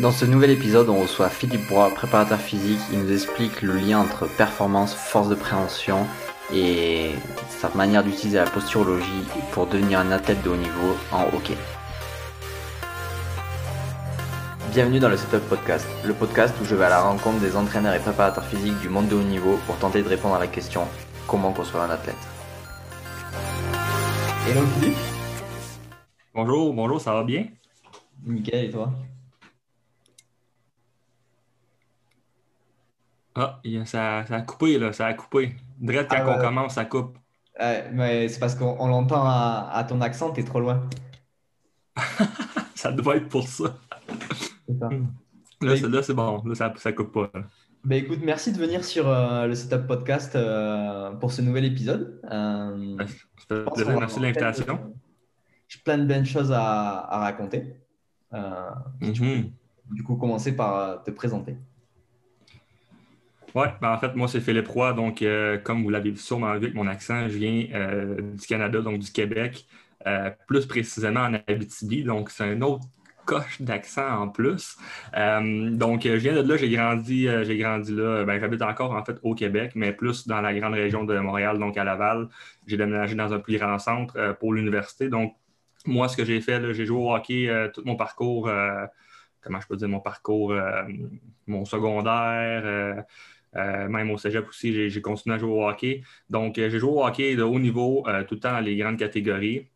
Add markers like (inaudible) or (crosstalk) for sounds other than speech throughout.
Dans ce nouvel épisode, on reçoit Philippe Broy, préparateur physique. Il nous explique le lien entre performance, force de préhension et sa manière d'utiliser la posturologie pour devenir un athlète de haut niveau en hockey. Bienvenue dans le Setup Podcast, le podcast où je vais à la rencontre des entraîneurs et préparateurs physiques du monde de haut niveau pour tenter de répondre à la question comment construire un athlète. Hello Philippe. Bonjour, bonjour, ça va bien? Nickel, et toi? Ah, ça, ça, a coupé, là, ça a coupé. Direct quand ah, on commence, ça coupe. mais c'est parce qu'on l'entend à, ton accent, t'es trop loin. (laughs) ça doit être pour ça. Là, c'est bon, là, ça, ça coupe pas. Ben écoute, merci de venir sur euh, le Setup Podcast euh, pour ce nouvel épisode. Euh, merci de l'invitation. J'ai plein de bonnes choses à, raconter. Mm-hmm. Du coup, commencer par te présenter. Oui, ben en fait, moi, c'est Philippe Roy. Donc, euh, comme vous l'avez sûrement vu avec mon accent, je viens euh, du Canada, donc du Québec, euh, plus précisément en Abitibi. Donc, c'est un autre coche d'accent en plus. donc, je viens de là, j'ai grandi, j'ai grandi là. Ben, j'habite encore, en fait, au Québec, mais plus dans la grande région de Montréal, donc à Laval. J'ai déménagé dans un plus grand centre pour l'université. Donc, moi, ce que j'ai fait, j'ai joué au hockey tout mon parcours comment je peux dire, mon parcours, mon secondaire, même au cégep aussi, j'ai continué à jouer au hockey. Donc, euh, j'ai joué au hockey de haut niveau euh, tout le temps dans les grandes catégories.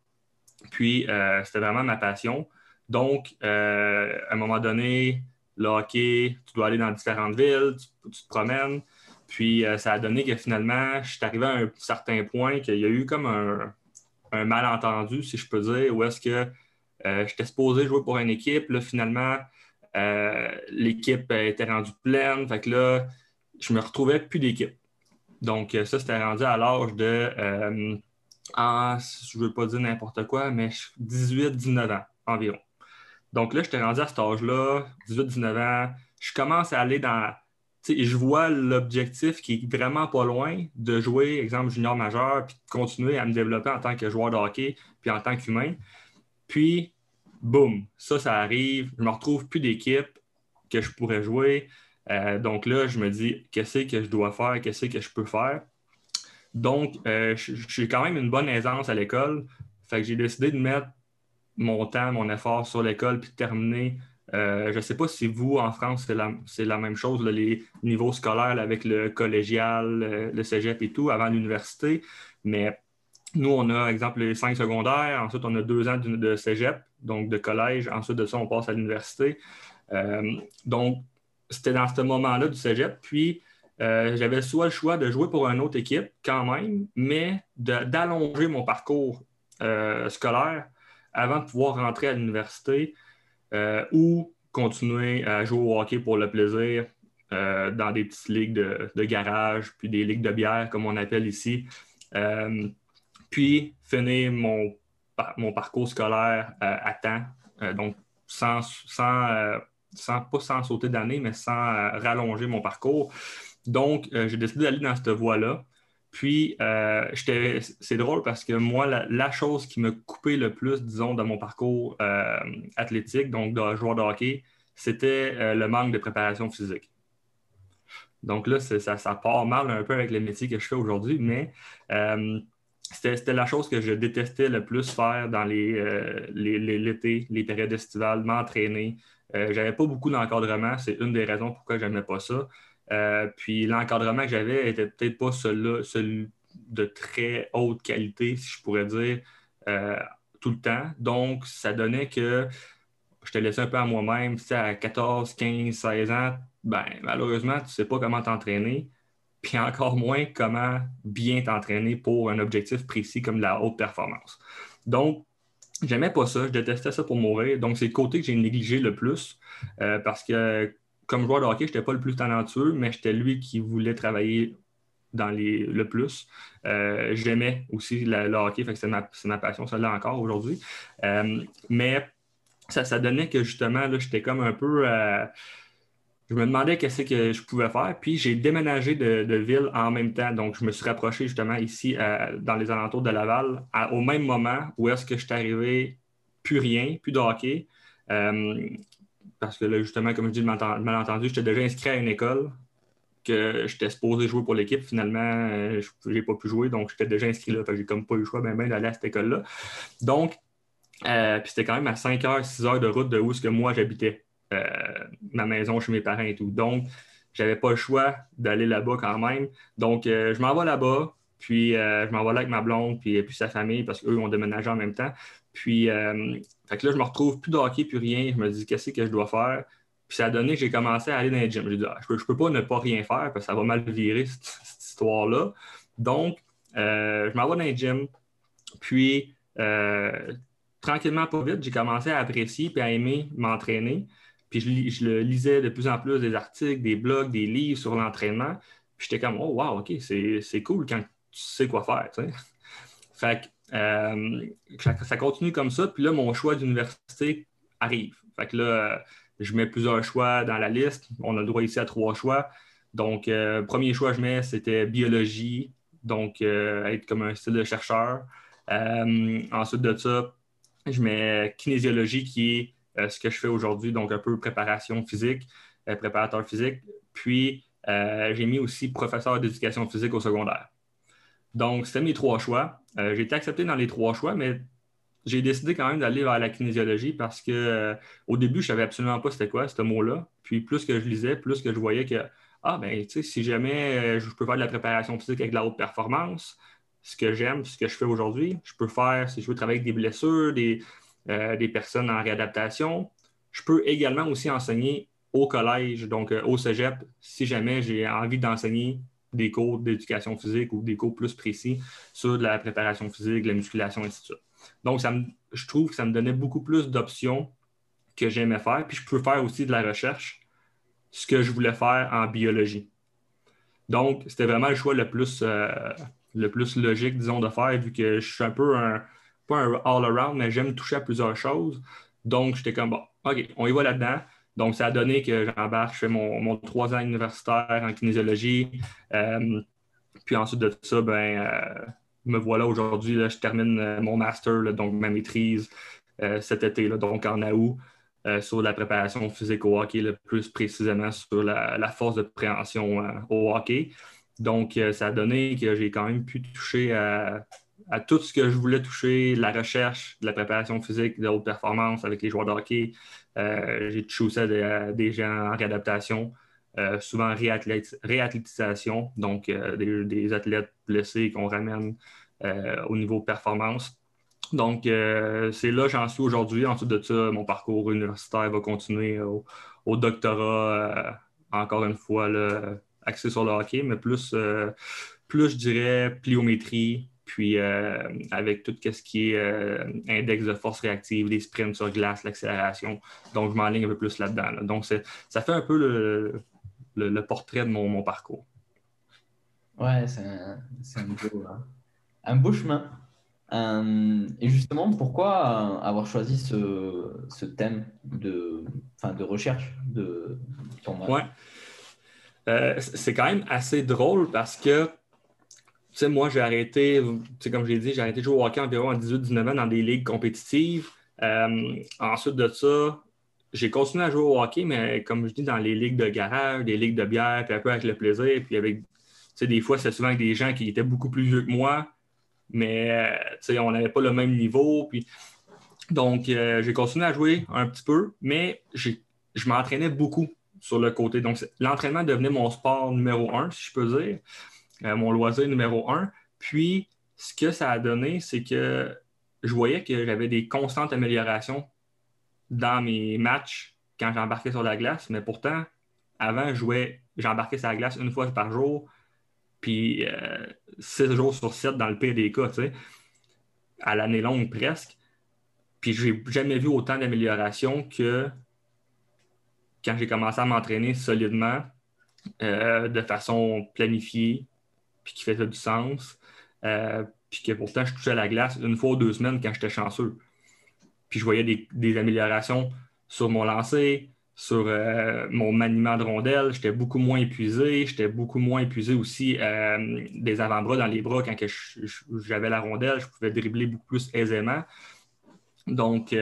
Puis, c'était vraiment ma passion. Donc, à un moment donné, le hockey, tu dois aller dans différentes villes, tu, te promènes. Puis, ça a donné que finalement, je suis arrivé à un certain point qu'il y a eu comme un, un, malentendu, si je peux dire, où est-ce que j'étais supposé jouer pour une équipe. Là, finalement, l'équipe était rendue pleine. Fait que là, je me retrouvais plus d'équipe. Donc, euh, ça, c'était rendu à l'âge de, euh, je ne veux pas dire n'importe quoi, mais 18-19 ans environ. Donc là, j'étais rendu à cet âge-là, 18-19 ans. Je commence à aller dans. Je vois l'objectif qui est vraiment pas loin de jouer, exemple, junior majeur, puis de continuer à me développer en tant que joueur de hockey, puis en tant qu'humain. Puis, boum, ça, ça arrive. Je me retrouve plus d'équipe que je pourrais jouer. Euh, donc là, je me dis, qu'est-ce que je dois faire, qu'est-ce que je peux faire? Donc, euh, j'ai quand même une bonne aisance à l'école. Fait que j'ai décidé de mettre mon temps, mon effort sur l'école puis de terminer. Euh, je ne sais pas si vous, en France, c'est la, même chose, les niveaux scolaires avec le collégial, le cégep et tout, avant l'université. Mais nous, on a, exemple, les cinq secondaires. Ensuite, on a deux ans de, de cégep, donc de collège. Ensuite de ça, on passe à l'université. donc, c'était dans ce moment-là du cégep. Puis, euh, j'avais soit le choix de jouer pour une autre équipe quand même, mais d'allonger mon parcours euh, scolaire avant de pouvoir rentrer à l'université euh, ou continuer à jouer au hockey pour le plaisir dans des petites ligues de, garage, puis des ligues de bière, comme on appelle ici. puis finir mon, mon parcours scolaire à temps, donc sans, sans sans, pas sans sauter d'année, mais sans euh, rallonger mon parcours. Donc, euh, j'ai décidé d'aller dans cette voie-là. Puis, euh, c'est drôle parce que moi, la, chose qui me coupait le plus, disons, dans mon parcours athlétique, donc de joueur de hockey, c'était le manque de préparation physique. Donc là, ça, ça, part mal un peu avec le métier que je fais aujourd'hui, mais c'était la chose que je détestais le plus faire dans l'été, les, les, les, périodes estivales, m'entraîner, euh, j'avais pas beaucoup d'encadrement. C'est une des raisons pourquoi je n'aimais pas ça. Euh, puis l'encadrement que j'avais était peut-être pas celui, de très haute qualité, si je pourrais dire, euh, tout le temps. Donc, ça donnait que je te laissais un peu à moi-même. Tu à 14, 15, 16 ans, ben, malheureusement, tu sais pas comment t'entraîner, puis encore moins comment bien t'entraîner pour un objectif précis comme la haute performance. Donc, J'aimais pas ça, je détestais ça pour mourir. Donc, c'est le côté que j'ai négligé le plus euh, parce que, comme joueur de hockey, je n'étais pas le plus talentueux, mais j'étais lui qui voulait travailler dans les, le plus. Euh, j'aimais aussi le hockey, c'est ma, passion, ça là encore aujourd'hui. Euh, mais ça, ça donnait que justement, j'étais comme un peu je me demandais qu'est-ce que je pouvais faire. Puis j'ai déménagé de, ville en même temps. Donc, je me suis rapproché justement ici dans les alentours de Laval au même moment où est-ce que je suis arrivé plus rien, plus de hockey. Euh, parce que là, justement, comme je dis, malentendu, j'étais déjà inscrit à une école que j'étais supposé jouer pour l'équipe. Finalement, euh, je n'ai pas pu jouer, donc j'étais déjà inscrit là. J'ai comme pas eu le choix ben, ben, d'aller à cette école-là. Donc, euh, puis c'était quand même à 5 heures, 6 heures de route de où ce que moi j'habitais, ma maison chez mes parents et tout. Donc, j'avais pas le choix d'aller là-bas quand même. Donc, je m'en vais là-bas, puis je m'en vais là avec ma blonde, puis, puis sa famille, parce qu'eux ont déménagé en même temps. Puis, là, je me retrouve plus de plus rien. Je me dis, qu'est-ce que je dois faire? Puis ça a donné que j'ai commencé à aller dans les gym. J'ai dit, ah, je ne peux, pas ne pas rien faire parce que ça va mal virer cette, histoire-là. Donc, euh, je m'en vais dans les gym. Puis, euh, tranquillement, pas vite, j'ai commencé à apprécier et à aimer m'entraîner. Je, lisais de plus en plus des articles, des blogs, des livres sur l'entraînement. Puis j'étais comme, oh wow, OK, c'est cool quand tu sais quoi faire. (laughs) Fait que euh, ça, continue comme ça. Puis là, mon choix d'université arrive. Fait que là, je mets plusieurs choix dans la liste. On a le droit ici à trois choix. Donc, euh, premier choix que je mets, c'était biologie, donc euh, être comme un style de chercheur. Ensuite de ça, je mets kinésiologie, qui est ce que je fais aujourd'hui, donc un peu préparation physique, préparateur physique. Puis, j'ai mis aussi professeur d'éducation physique au secondaire. Donc, c'était mes trois choix. j'ai été accepté dans les trois choix, mais j'ai décidé quand même d'aller vers la kinésiologie parce que euh, au début, je savais absolument pas c'était quoi ce mot-là. Puis plus que je lisais, plus que je voyais que ah ben tu sais, si jamais euh, je peux faire de la préparation physique avec de la haute performance, ce que j'aime, ce que je fais aujourd'hui, je peux faire, si je veux travailler avec des blessures, des, euh, des personnes en réadaptation. Je peux également aussi enseigner au collège, donc au cégep, si jamais j'ai envie d'enseigner des cours d'éducation physique ou des cours plus précis sur de la préparation physique, la musculation, et tout ça. Donc, ça je trouve que ça me donnait beaucoup plus d'options que j'aimais faire. Puis, je peux faire aussi de la recherche, ce que je voulais faire en biologie. Donc, c'était vraiment le choix le plus, euh, le plus logique, disons, de faire, vu que je suis un peu un, pas un all-around, mais j'aime toucher à plusieurs choses. Donc, j'étais comme, bon, OK, on y va là-dedans. Donc, ça a donné que j'embarque, je fais mon, trois ans universitaire en kinésiologie. Euh, puis ensuite de ça, ben, euh, me voilà aujourd'hui, je termine euh, mon master, donc ma maîtrise cet été, donc en août, sur la préparation physique au hockey, plus précisément sur la, force de préhension au hockey. Donc, ça a donné que j'ai quand même pu toucher à, tout ce que je voulais toucher, la recherche, la préparation physique, de haute performance avec les joueurs de hockey. j'ai touché aussi à des, gens en réadaptation. souvent réathlétisation, donc des, athlètes blessés qu'on ramène euh, au niveau performance. Donc, euh, c'est là j'en suis aujourd'hui. Ensuite de ça, mon parcours universitaire va continuer au, doctorat, euh, encore une fois, axé sur le hockey, mais plus, plus je dirais, pliométrie, puis avec tout ce qui est index de force réactive, les sprints sur glace, l'accélération. Donc, je m'enligne un peu plus là-dedans. Donc, ça fait un peu le, portrait de mon, parcours. Ouais, c'est un, un beau, hein un beau chemin. Euh, et justement, pourquoi euh, avoir choisi ce, thème de, de recherche de ton Ouais. Euh, c'est quand même assez drôle parce que, sais, moi, j'ai arrêté, comme j'ai dit, j'ai arrêté de jouer au hockey environ à 18-19 ans dans des ligues compétitives. ensuite de ça, j'ai continué à jouer au hockey, mais comme je dis, dans les ligues de garage, des ligues de bière, puis un peu avec le plaisir, puis avec, tu sais, des fois, c'est souvent avec des gens qui étaient beaucoup plus vieux que moi, mais euh, on n'avait pas le même niveau. Puis... Donc, euh, j'ai continué à jouer un petit peu, mais je m'entraînais beaucoup sur le côté. Donc, l'entraînement devenait mon sport numéro un, si je peux dire, euh, mon loisir numéro un. Puis, ce que ça a donné, c'est que je voyais que j'avais des constantes améliorations dans mes matchs quand j'embarquais sur la glace, mais pourtant, avant, j'embarquais sur la glace une fois par jour, puis euh, 6 jours sur 7 dans le pire des à l'année longue presque. Puis j'ai jamais vu autant d'amélioration que quand j'ai commencé à m'entraîner solidement, euh, de façon planifiée, puis qui faisait du sens, euh, puis que pourtant je touchais la glace une fois ou deux semaines quand j'étais chanceux. Puis je voyais des, améliorations sur mon lancer, sur euh, mon maniement de rondelle, j'étais beaucoup moins épuisé. J'étais beaucoup moins épuisé aussi euh, des avant-bras dans les bras quand j'avais la rondelle. Je pouvais dribbler beaucoup plus aisément. Donc,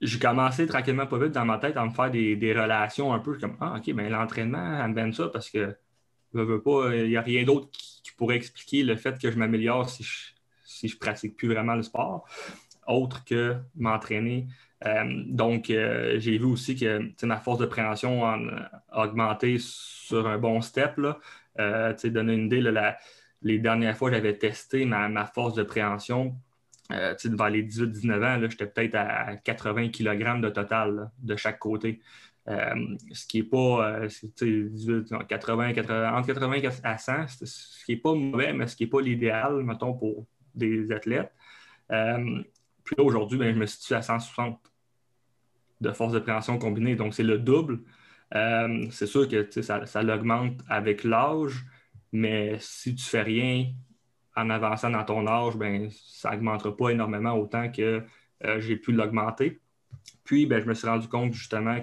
j'ai commencé tranquillement pas vite dans ma tête à me faire des, relations un peu comme Ah, OK, ben l'entraînement, elle me ça parce que il n'y a rien d'autre qui, pourrait expliquer le fait que je m'améliore si je, si je pratique plus vraiment le sport, autre que m'entraîner. Euh, donc, euh, j'ai vu aussi que ma force de préhension a augmenté sur un bon step. Euh, donner une idée, les dernières fois, j'avais testé ma, force de préhension. vers les 18-19 ans, j'étais peut-être à 80 kg de total de chaque côté. Ce qui n'est pas 80, 80, entre 80 à 100, ce qui n'est pas mauvais, mais ce qui n'est pas l'idéal, mettons, pour des athlètes. Euh, puis là, aujourd'hui, ben, je me situe à 160 de force de préhension combinée. Donc, c'est le double. Euh, c'est sûr que ça, ça l'augmente avec l'âge, mais si tu ne fais rien en avançant dans ton âge, ben, ça n'augmentera pas énormément autant que euh, j'ai pu l'augmenter. Puis, ben, je me suis rendu compte justement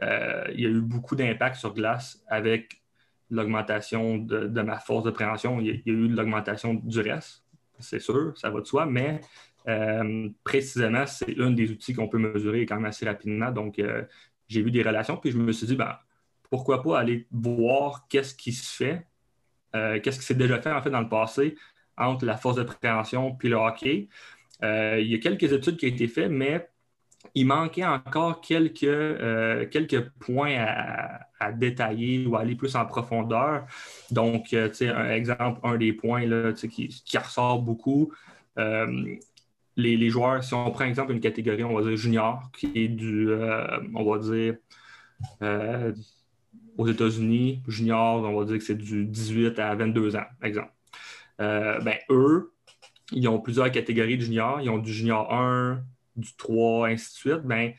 qu'il y a eu beaucoup d'impact sur glace avec l'augmentation de, ma force de préhension. Il y a, il eu l'augmentation du reste c'est sûr, ça va de soi, mais euh, précisément, c'est un des outils qu'on peut mesurer quand même assez rapidement. Donc, euh, j'ai vu des relations, puis je me suis dit, ben, pourquoi pas aller voir qu'est-ce qui se fait, euh, qu'est-ce qui s'est déjà fait en fait dans le passé entre la force de préhension puis le hockey. il y a quelques études qui ont été faites, mais il manquait encore quelques, euh, quelques points à, détailler ou aller plus en profondeur. Donc, euh, un exemple, un des points là, qui, qui, ressort beaucoup, euh, les, joueurs, si on prend exemple une catégorie, on va dire junior, qui est du, on va dire, aux États-Unis, junior, on va dire que c'est du 18 à 22 ans, exemple. ben, eux, ils ont plusieurs catégories de juniors. Ils ont du junior 1, du 3, ainsi de suite, ben,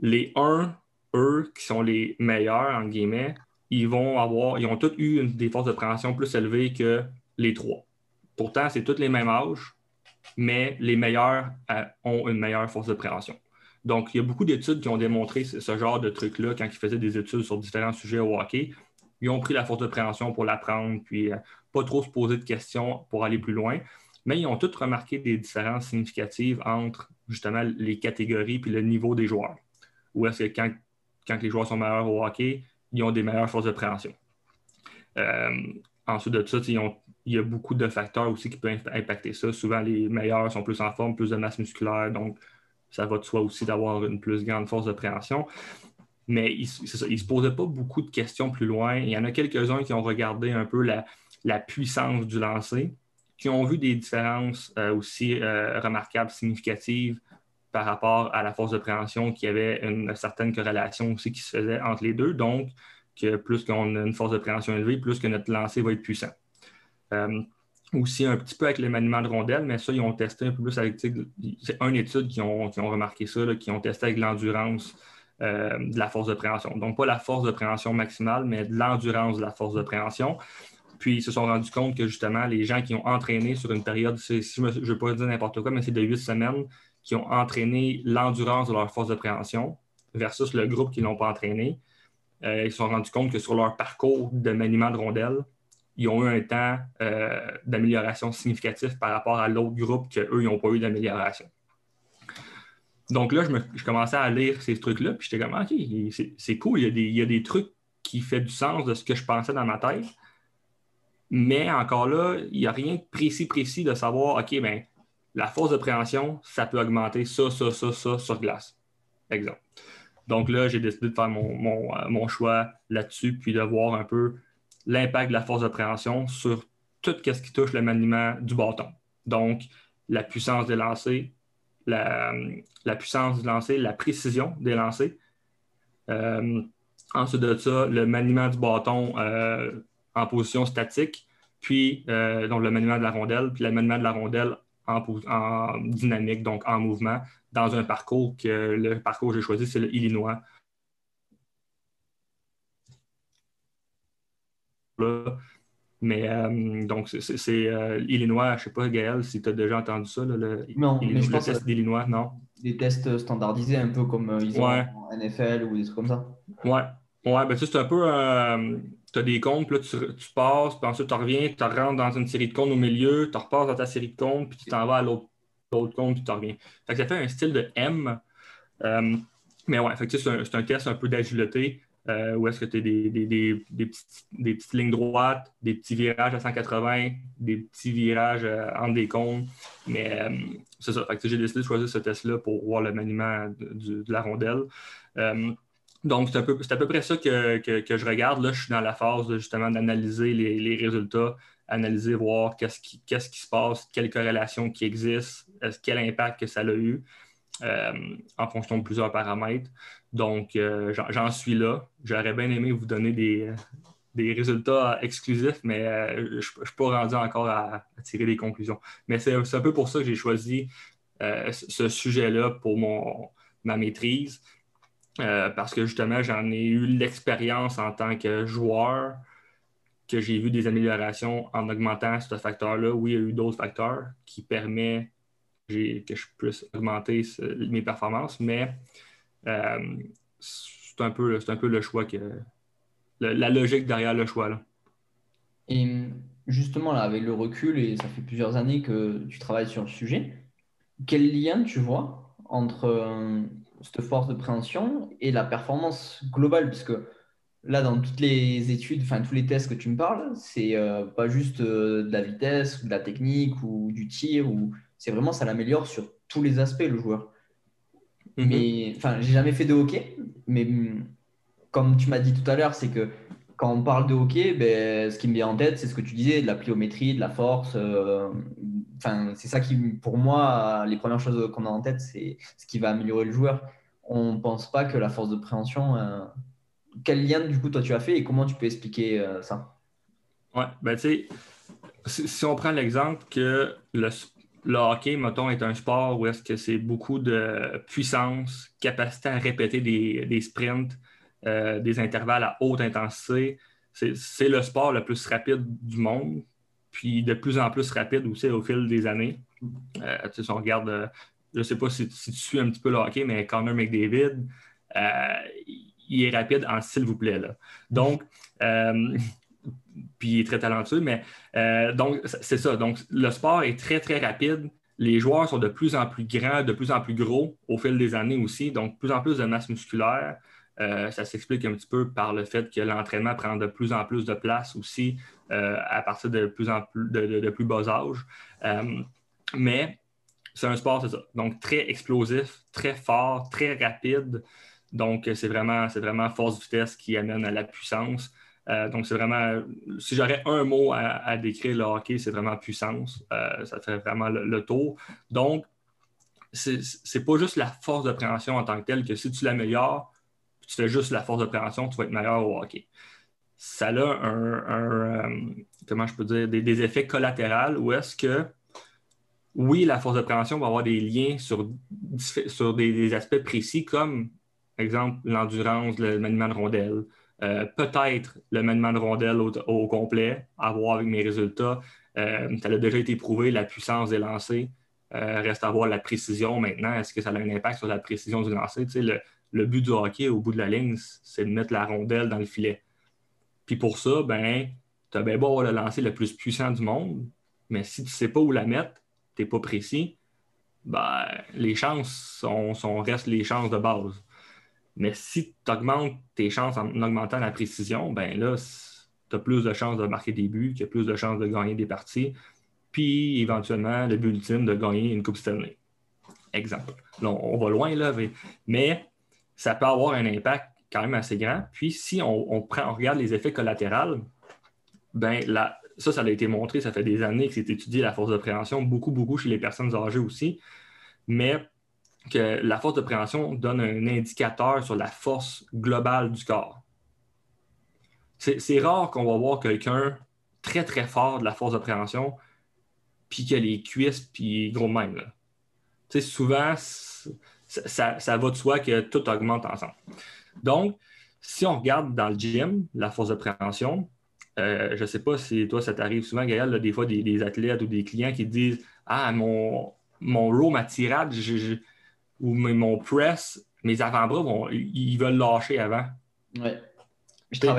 les 1, eux, qui sont les meilleurs, en guillemets, ils vont avoir, ils ont tous eu des forces de préhension plus élevées que les 3. Pourtant, c'est tous les mêmes âges, mais les meilleurs euh, ont une meilleure force de préhension. Donc, il y a beaucoup d'études qui ont démontré ce, genre de truc-là quand ils faisaient des études sur différents sujets au hockey. Ils ont pris la force de préhension pour l'apprendre, puis euh, pas trop se poser de questions pour aller plus loin. Mais ils ont tous remarqué des différences significatives entre justement les catégories puis le niveau des joueurs. Ou est-ce que quand, quand, les joueurs sont meilleurs au hockey, ils ont des meilleures forces de préhension. Euh, ensuite de ça, il y a beaucoup de facteurs aussi qui peuvent impacter ça. Souvent, les meilleurs sont plus en forme, plus de masse musculaire, donc ça va de soi aussi d'avoir une plus grande force de préhension. Mais ils ne se posaient pas beaucoup de questions plus loin. Il y en a quelques-uns qui ont regardé un peu la, la puissance du lancer qui ont vu des différences euh, aussi euh, remarquables, significatives par rapport à la force de préhension, qui avait une, certaine corrélation aussi qui se faisait entre les deux. Donc, que plus qu'on a une force de préhension élevée, plus que notre lancer va être puissant. Euh, aussi un petit peu avec le maniement de rondelles, mais ça, ils ont testé un peu plus avec. C'est une étude qui ont, ont remarqué ça, qui ont testé avec l'endurance de la force de préhension. Donc, pas la force de préhension maximale, mais de l'endurance de la force de préhension. Puis ils se sont rendus compte que justement, les gens qui ont entraîné sur une période, je ne veux pas dire n'importe quoi, mais c'est de huit semaines, qui ont entraîné l'endurance de leur force de préhension versus le groupe qui ne l'ont pas entraîné, euh, ils se sont rendus compte que sur leur parcours de maniement de rondelles, ils ont eu un temps euh, d'amélioration significatif par rapport à l'autre groupe qu'eux, ils n'ont pas eu d'amélioration. Donc là, je, commençais à lire ces trucs-là, puis j'étais comme, OK, c'est cool, il y, a des, trucs qui font du sens de ce que je pensais dans ma tête. Mais encore là, il n'y a rien de précis, précis de savoir, OK, ben, la force de préhension, ça peut augmenter ça, ça, ça, ça sur glace. Exemple. Donc là, j'ai décidé de faire mon, euh, choix là-dessus, puis de voir un peu l'impact de la force de préhension sur tout ce qui touche le maniement du bâton. Donc, la puissance des lancers, la, puissance du lancer, la précision des lancers. Euh, ensuite de ça, le maniement du bâton euh, en position statique, puis euh, donc le maniement de la rondelle, puis le maniement de la rondelle en, dynamique, donc en mouvement, dans un parcours que le parcours que j'ai choisi, c'est le Illinois. Mais euh, donc, c'est euh, Illinois, je ne sais pas, Gaël, si tu as déjà entendu ça, le, non, mais je pense test d'Illinois, non? Des tests standardisés, un peu comme ils ont en NFL ou des trucs comme ça. Ouais, ouais ben, c'est un peu tu as des comptes, puis là, tu, passes, puis ensuite tu reviens, tu rentres dans une série de comptes au milieu, tu repasses dans ta série de comptes, puis tu t'en vas à l'autre compte, puis tu reviens. Fait que ça fait un style de M. mais ouais, c'est un, test un peu d'agilité euh, où est-ce que tu as des, petites, lignes droites, des petits virages à 180, des petits virages euh, entre des cônes. Mais euh, c'est ça. j'ai décidé de choisir ce test-là pour voir le maniement de, la rondelle. Donc, c'est, à peu près ça que, je regarde. Là, je suis dans la phase justement d'analyser les, résultats, analyser, voir qu'est-ce qui, se passe, quelles corrélations qui existent, quel impact que ça a eu. en fonction de plusieurs paramètres. Donc, euh, j'en suis là. J'aurais bien aimé vous donner des, résultats exclusifs, mais euh, je ne suis pas rendu encore à, tirer des conclusions. Mais c'est un peu pour ça que j'ai choisi euh, ce sujet-là pour mon, ma maîtrise, parce que justement, j'en ai eu l'expérience en tant que joueur, que j'ai vu des améliorations en augmentant ce facteur-là. Oui, il y a eu d'autres facteurs qui permettent que je puisse augmenter mes performances, mais euh, c'est un, peu, un peu le choix que. la logique derrière le choix. Là. Et justement, là, avec le recul, et ça fait plusieurs années que tu travailles sur le sujet, quel lien tu vois entre euh, cette force de préhension et la performance globale Puisque là, dans toutes les études, enfin tous les tests que tu me parles, c'est euh, pas juste de la vitesse, ou de la technique ou du tir, ou c'est vraiment ça l'améliore sur tous les aspects le joueur. Mhm. Mais enfin, j'ai jamais fait de hockey, mais mm, comme tu m'as dit tout à l'heure, c'est que quand on parle de hockey, ben, ce qui me vient en tête, c'est ce que tu disais, de la pliométrie, de la force. Euh, enfin, c'est ça qui, pour moi, les premières choses qu'on a en tête, c'est ce qui va améliorer le joueur. On ne pense pas que la force de préhension. Euh, quel lien, du coup, toi, tu as fait et comment tu peux expliquer euh, ça? Ouais, ben, tu sais, si, on prend l'exemple que le, le hockey, mettons, est un sport où est-ce que c'est beaucoup de puissance, capacité à répéter des, sprints, euh, des intervalles à haute intensité. C'est le sport le plus rapide du monde, puis de plus en plus rapide aussi au fil des années. Euh, si on regarde, euh, je ne sais pas si, tu suis un petit peu le hockey, mais Connor McDavid, il est rapide en s'il vous plaît. Là. Donc, puis il est très talentueux. Mais euh, donc, c'est ça. Donc, le sport est très, très rapide. Les joueurs sont de plus en plus grands, de plus en plus gros au fil des années aussi. Donc, plus en plus de masse musculaire. Euh, ça s'explique un petit peu par le fait que l'entraînement prend de plus en plus de place aussi euh, à partir de plus en plus de, plus bas âge. mais c'est un sport, c'est ça. Donc, très explosif, très fort, très rapide. Donc, c'est vraiment, c'est vraiment force vitesse qui amène à la puissance. Euh, donc, c'est vraiment, si j'aurais un mot à, décrire le hockey, c'est vraiment puissance. Euh, ça fait vraiment le, tour. Donc, c'est pas juste la force de préhension en tant que telle que si tu l'améliores, tu fais juste la force de préhension, tu vas être meilleur au hockey. Ça a un, euh, comment je peux dire, des, effets collatéraux où est-ce que, oui, la force de préhension va avoir des liens sur, sur des, aspects précis comme, exemple, l'endurance, le maniement de rondelles, euh, peut-être le maniement de rondelle au, complet, à voir avec mes résultats. Euh, ça a déjà été prouvé, la puissance des lancers. Reste à voir la précision maintenant. Est-ce que ça a un impact sur la précision du lancer? le, but du hockey au bout de la ligne, c'est de mettre la rondelle dans le filet. Puis pour ça, ben, tu as bien beau avoir le lancer le plus puissant du monde, mais si tu ne sais pas où la mettre, tu n'es pas précis, ben, les chances sont, restent les chances de base. Mais si tu augmentes tes chances en augmentant la précision, ben là, tu as plus de chances de marquer des buts, tu as plus de chances de gagner des parties, puis éventuellement, le but ultime de gagner une Coupe Stanley. Exemple. On va loin, là, mais ça peut avoir un impact quand même assez grand. Puis si on, regarde les effets collatéraux, ben ça, ça a été montré, ça fait des années que c'est étudié la force de préhension, beaucoup, beaucoup chez les personnes âgées aussi. Mais que la force de préhension donne un indicateur sur la force globale du corps. C'est rare qu'on va voir quelqu'un très, très fort de la force de préhension, puis qui a les cuisses, puis gros même. Souvent, ça, va de soi que tout augmente ensemble. Donc, si on regarde dans le gym, la force de préhension, euh, je ne sais pas si toi, ça t'arrive souvent, Gaël, des fois, des, athlètes ou des clients qui disent Ah, mon, mon row, ma tirade, je, ou mon press, mes avant-bras, vont, ils veulent lâcher avant. Oui.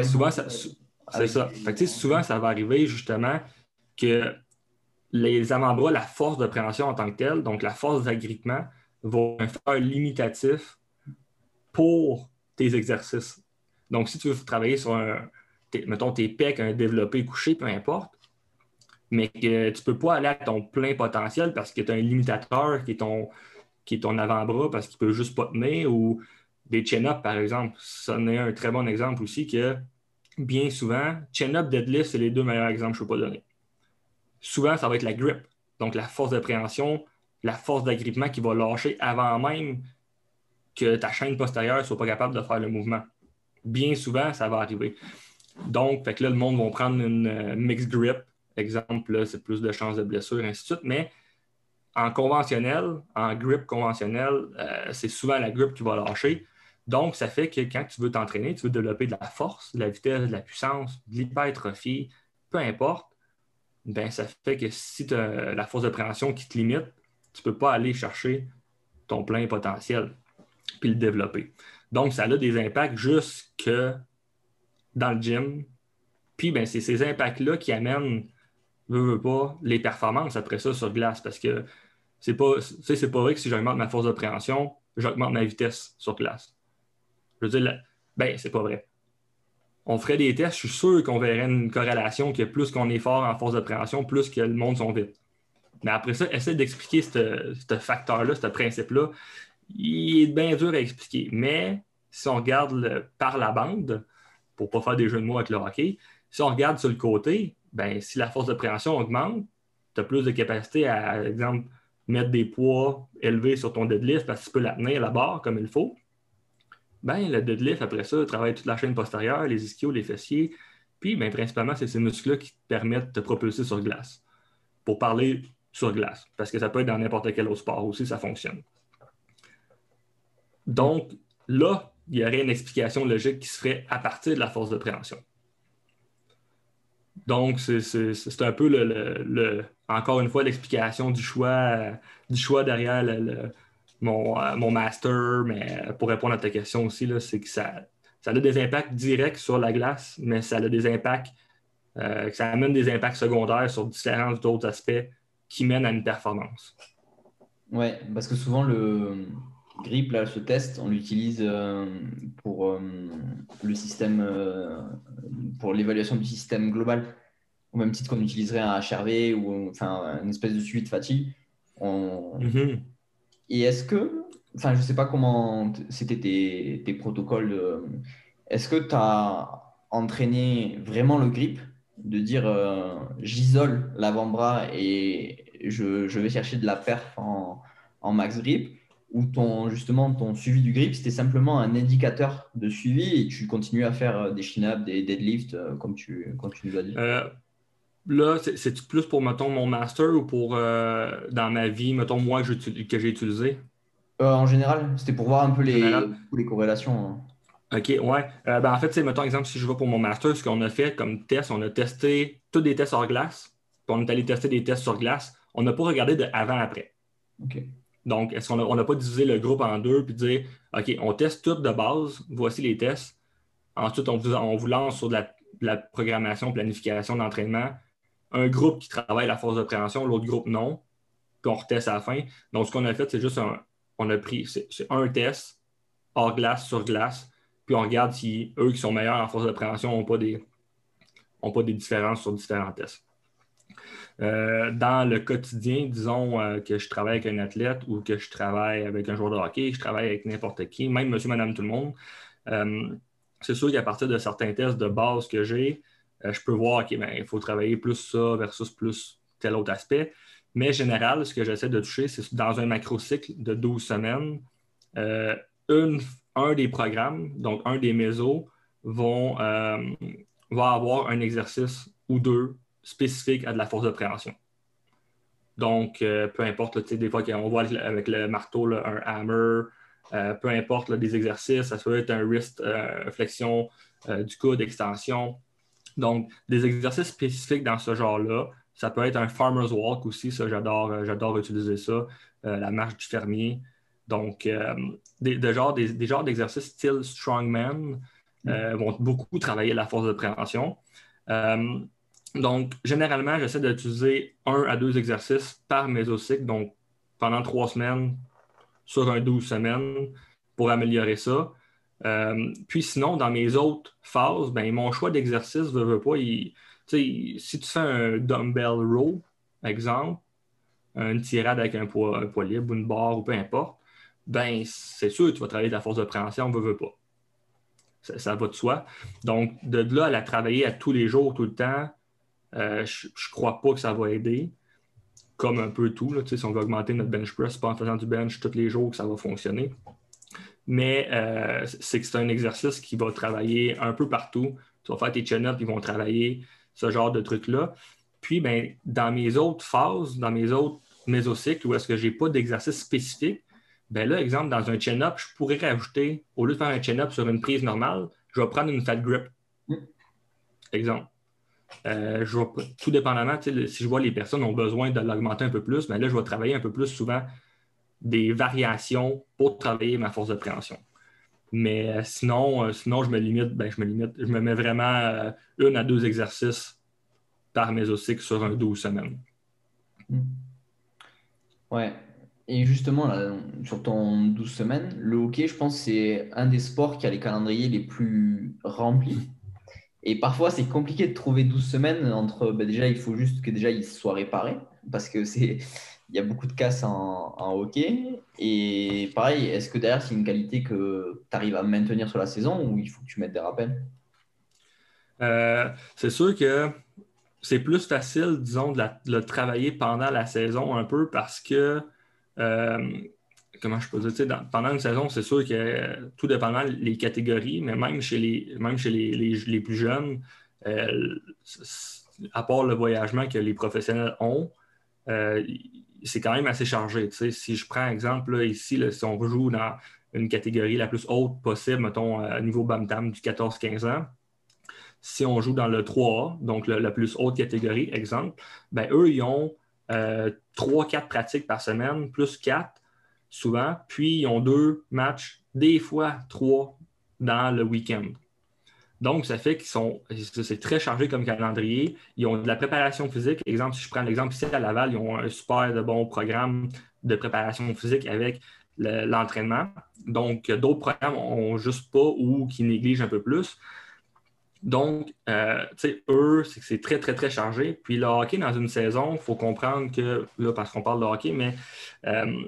souvent, ça, c'est ça. souvent, ça va arriver justement que les avant-bras, la force de préhension en tant que telle, donc la force d'agrippement, vont faire limitatif pour tes exercices. Donc, si tu veux travailler sur un, mettons, tes pecs, un développé couché, peu importe, mais que tu ne peux pas aller à ton plein potentiel parce que tu as un limitateur qui est ton, qui est ton avant-bras parce qu'il ne peut juste pas tenir, ou des chin-up, par exemple. Ça en est un très bon exemple aussi que bien souvent, chin-up, deadlift, c'est les deux meilleurs exemples que je ne peux pas donner. Souvent, ça va être la grip, donc la force de préhension, la force d'agrippement qui va lâcher avant même que ta chaîne postérieure ne soit pas capable de faire le mouvement. Bien souvent, ça va arriver. Donc, fait que là, le monde va prendre une euh, mixed grip. Exemple, c'est plus de chances de blessure, ainsi de suite. Mais en conventionnel, en grip conventionnel, euh, c'est souvent la grip qui va lâcher. Donc, ça fait que quand tu veux t'entraîner, tu veux développer de la force, de la vitesse, de la puissance, de l'hypertrophie, peu importe, ben, ça fait que si tu as la force de préhension qui te limite, tu ne peux pas aller chercher ton plein potentiel puis le développer. Donc, ça a des impacts jusque dans le gym. Puis, ben, c'est ces impacts-là qui amènent, veux, pas, les performances après ça sur glace. Parce que c'est pas, pas vrai que si j'augmente ma force de préhension, j'augmente ma vitesse sur glace. Je veux dire, ben, c'est pas vrai. On ferait des tests, je suis sûr qu'on verrait une corrélation que plus qu'on est fort en force de préhension, plus que le monde sont vite. Mais après ça, essaie d'expliquer ce facteur-là, ce principe-là. Il est bien dur à expliquer. Mais si on regarde par la bande, pour ne pas faire des jeux de mots avec le hockey, si on regarde sur le côté, ben, si la force de préhension augmente, tu as plus de capacité à, par exemple, mettre des poids élevés sur ton deadlift parce que tu peux la tenir la barre comme il faut. Ben, le deadlift, après ça, travaille toute la chaîne postérieure, les ischios, les fessiers. Puis, ben, principalement, c'est ces muscles-là qui te permettent de te propulser sur glace. Pour parler sur glace, parce que ça peut être dans n'importe quel autre sport aussi, ça fonctionne. Donc, là, il y aurait une explication logique qui se ferait à partir de la force de préhension. Donc, c'est un peu le, encore une fois l'explication du choix, du choix derrière mon, mon, master, mais pour répondre à ta question aussi, c'est que ça, a des impacts directs sur la glace, mais ça a des impacts, euh, ça amène des impacts secondaires sur différents autres aspects qui mènent à une performance. Oui, parce que souvent le, Grip, là, ce test, on l'utilise euh, pour euh, le système, euh, pour l'évaluation du système global, au même titre qu'on utiliserait un HRV ou enfin une espèce de suivi de fatigue. Mhm. Et est-ce que, enfin, je sais pas comment c'était tes, tes, protocoles, est-ce que tu as entraîné vraiment le grip, de dire j'isole l'avant-bras et je, je, vais chercher de la perf en, en max grip? Ou ton, justement ton suivi du grip, c'était simplement un indicateur de suivi et tu continues à faire euh, des chin-ups, des deadlifts, euh, comme tu, comme tu nous as dit euh, Là, c'est plus pour, mettons, mon master ou pour, dans ma vie, mettons, moi, que j'ai utilisé? En général, c'était pour voir un peu les, les corrélations. Hein. OK, ouais. ben, en fait, c'est, mettons, exemple, si je vais pour mon master, ce qu'on a fait comme test, on a testé tous des tests hors glace, puis on est allé tester des tests sur glace. On n'a pas regardé de avant-après. OK. Donc, est-ce qu'on n'a pas divisé le groupe en deux puis dire, OK, on teste tout de base, voici les tests. Ensuite, on vous, lance sur de la, programmation, planification d'entraînement. Un groupe qui travaille la force de préhension, l'autre groupe non. Puis on reteste à la fin. Donc, ce qu'on a fait, c'est juste un, on a pris un test hors glace, sur glace, puis on regarde si eux qui sont meilleurs en force de préhension n'ont pas, pas des différences sur différents tests. Euh, dans le quotidien, disons euh, que je travaille avec un athlète ou que je travaille avec un joueur de hockey, je travaille avec n'importe qui, même monsieur, madame, tout le monde, euh, c'est sûr qu'à partir de certains tests de base que j'ai, je peux voir qu'il ben, faut travailler plus ça versus plus tel autre aspect. Mais général, ce que j'essaie de toucher, c'est dans un macro-cycle de 12 semaines, un des programmes, donc un des mésos, vont, va avoir un exercice ou deux spécifique à de la force de préhension. Donc, euh, peu importe, des fois qu'on voit avec le marteau un hammer, euh, peu importe des exercices, ça peut être un wrist euh, flexion du coude, extension. Donc, des exercices spécifiques dans ce genre-là. Ça peut être un farmer's walk aussi, ça j'adore, j'adore utiliser ça, la marche du fermier. Donc, des, de genre, des, des genres d'exercices style strongman mm. vont beaucoup travailler la force de préhension. Donc, généralement, j'essaie d'utiliser un à deux exercices par mésocycle, donc pendant trois semaines sur un 12 semaines pour améliorer ça. Euh, puis sinon, dans mes autres phases, ben, mon choix d'exercice ne veut pas. si tu fais un dumbbell row, exemple, une tirade avec un poids, libre ou une barre ou peu importe, ben c'est sûr tu vas travailler ta force de préhension, on ne veut pas. Ça, va de soi. Donc, de là à la travailler à tous les jours, tout le temps, euh, je ne crois pas que ça va aider. Comme un peu tout. Là, si on veut augmenter notre bench press, pas en faisant du bench tous les jours que ça va fonctionner. Mais euh, c'est que c'est un exercice qui va travailler un peu partout. Tu vas faire tes chin-ups, ils vont travailler ce genre de trucs-là. Puis, ben, dans mes autres phases, dans mes autres mésocycles, où est-ce que je n'ai pas d'exercice spécifique, ben là, exemple, dans un chin-up, je pourrais rajouter, au lieu de faire un chin-up sur une prise normale, je vais prendre une fat grip. Mm. Exemple. Euh, tout dépendamment, si je vois les personnes ont besoin de l'augmenter un peu plus, ben là, je vais travailler un peu plus souvent des variations pour travailler ma force de préhension. Mais euh, sinon, euh, sinon, je me limite, ben, je me limite, je me mets vraiment une à deux exercices par mésocycle sur un 12 semaines. Mm. Ouais. Et justement, sur ton 12 semaines, le hockey, je pense, c'est un des sports qui a les calendriers les plus remplis. Et parfois, c'est compliqué de trouver 12 semaines entre. Ben déjà, il faut juste que déjà il soit réparé parce que c'est (laughs) il y a beaucoup de casses en, hockey. Et pareil, est-ce que derrière, c'est une qualité que tu arrives à maintenir sur la saison ou il faut que tu mettes des rappels? Euh, C'est sûr que c'est plus facile, disons, de, le travailler pendant la saison un peu parce que euh, comment je peux dire, pendant une saison, c'est sûr que tout dépendant les catégories, mais même chez les, même chez les, plus jeunes, euh, à part le voyagement que les professionnels ont, euh, c'est quand même assez chargé. Si je prends exemple ici, si on joue dans une catégorie la plus haute possible, mettons à niveau BAMTAM du 14-15 ans, si on joue dans le 3A, donc la plus haute catégorie, exemple, ben, eux, ils ont euh, trois, quatre pratiques par semaine, plus quatre souvent. Puis, ils ont deux matchs, des fois trois dans le week-end. Donc, ça fait qu'ils sont, c'est très chargé comme calendrier. Ils ont de la préparation physique. Exemple, si je prends l'exemple ici à Laval, ils ont un super de bon programme de préparation physique avec l'entraînement. Donc, d'autres programmes n'ont juste pas ou qui négligent un peu plus. Donc, euh, tu eux, c'est très, très, très chargé. Puis le hockey, dans une saison, il faut comprendre que, là, parce qu'on parle de hockey, mais euh,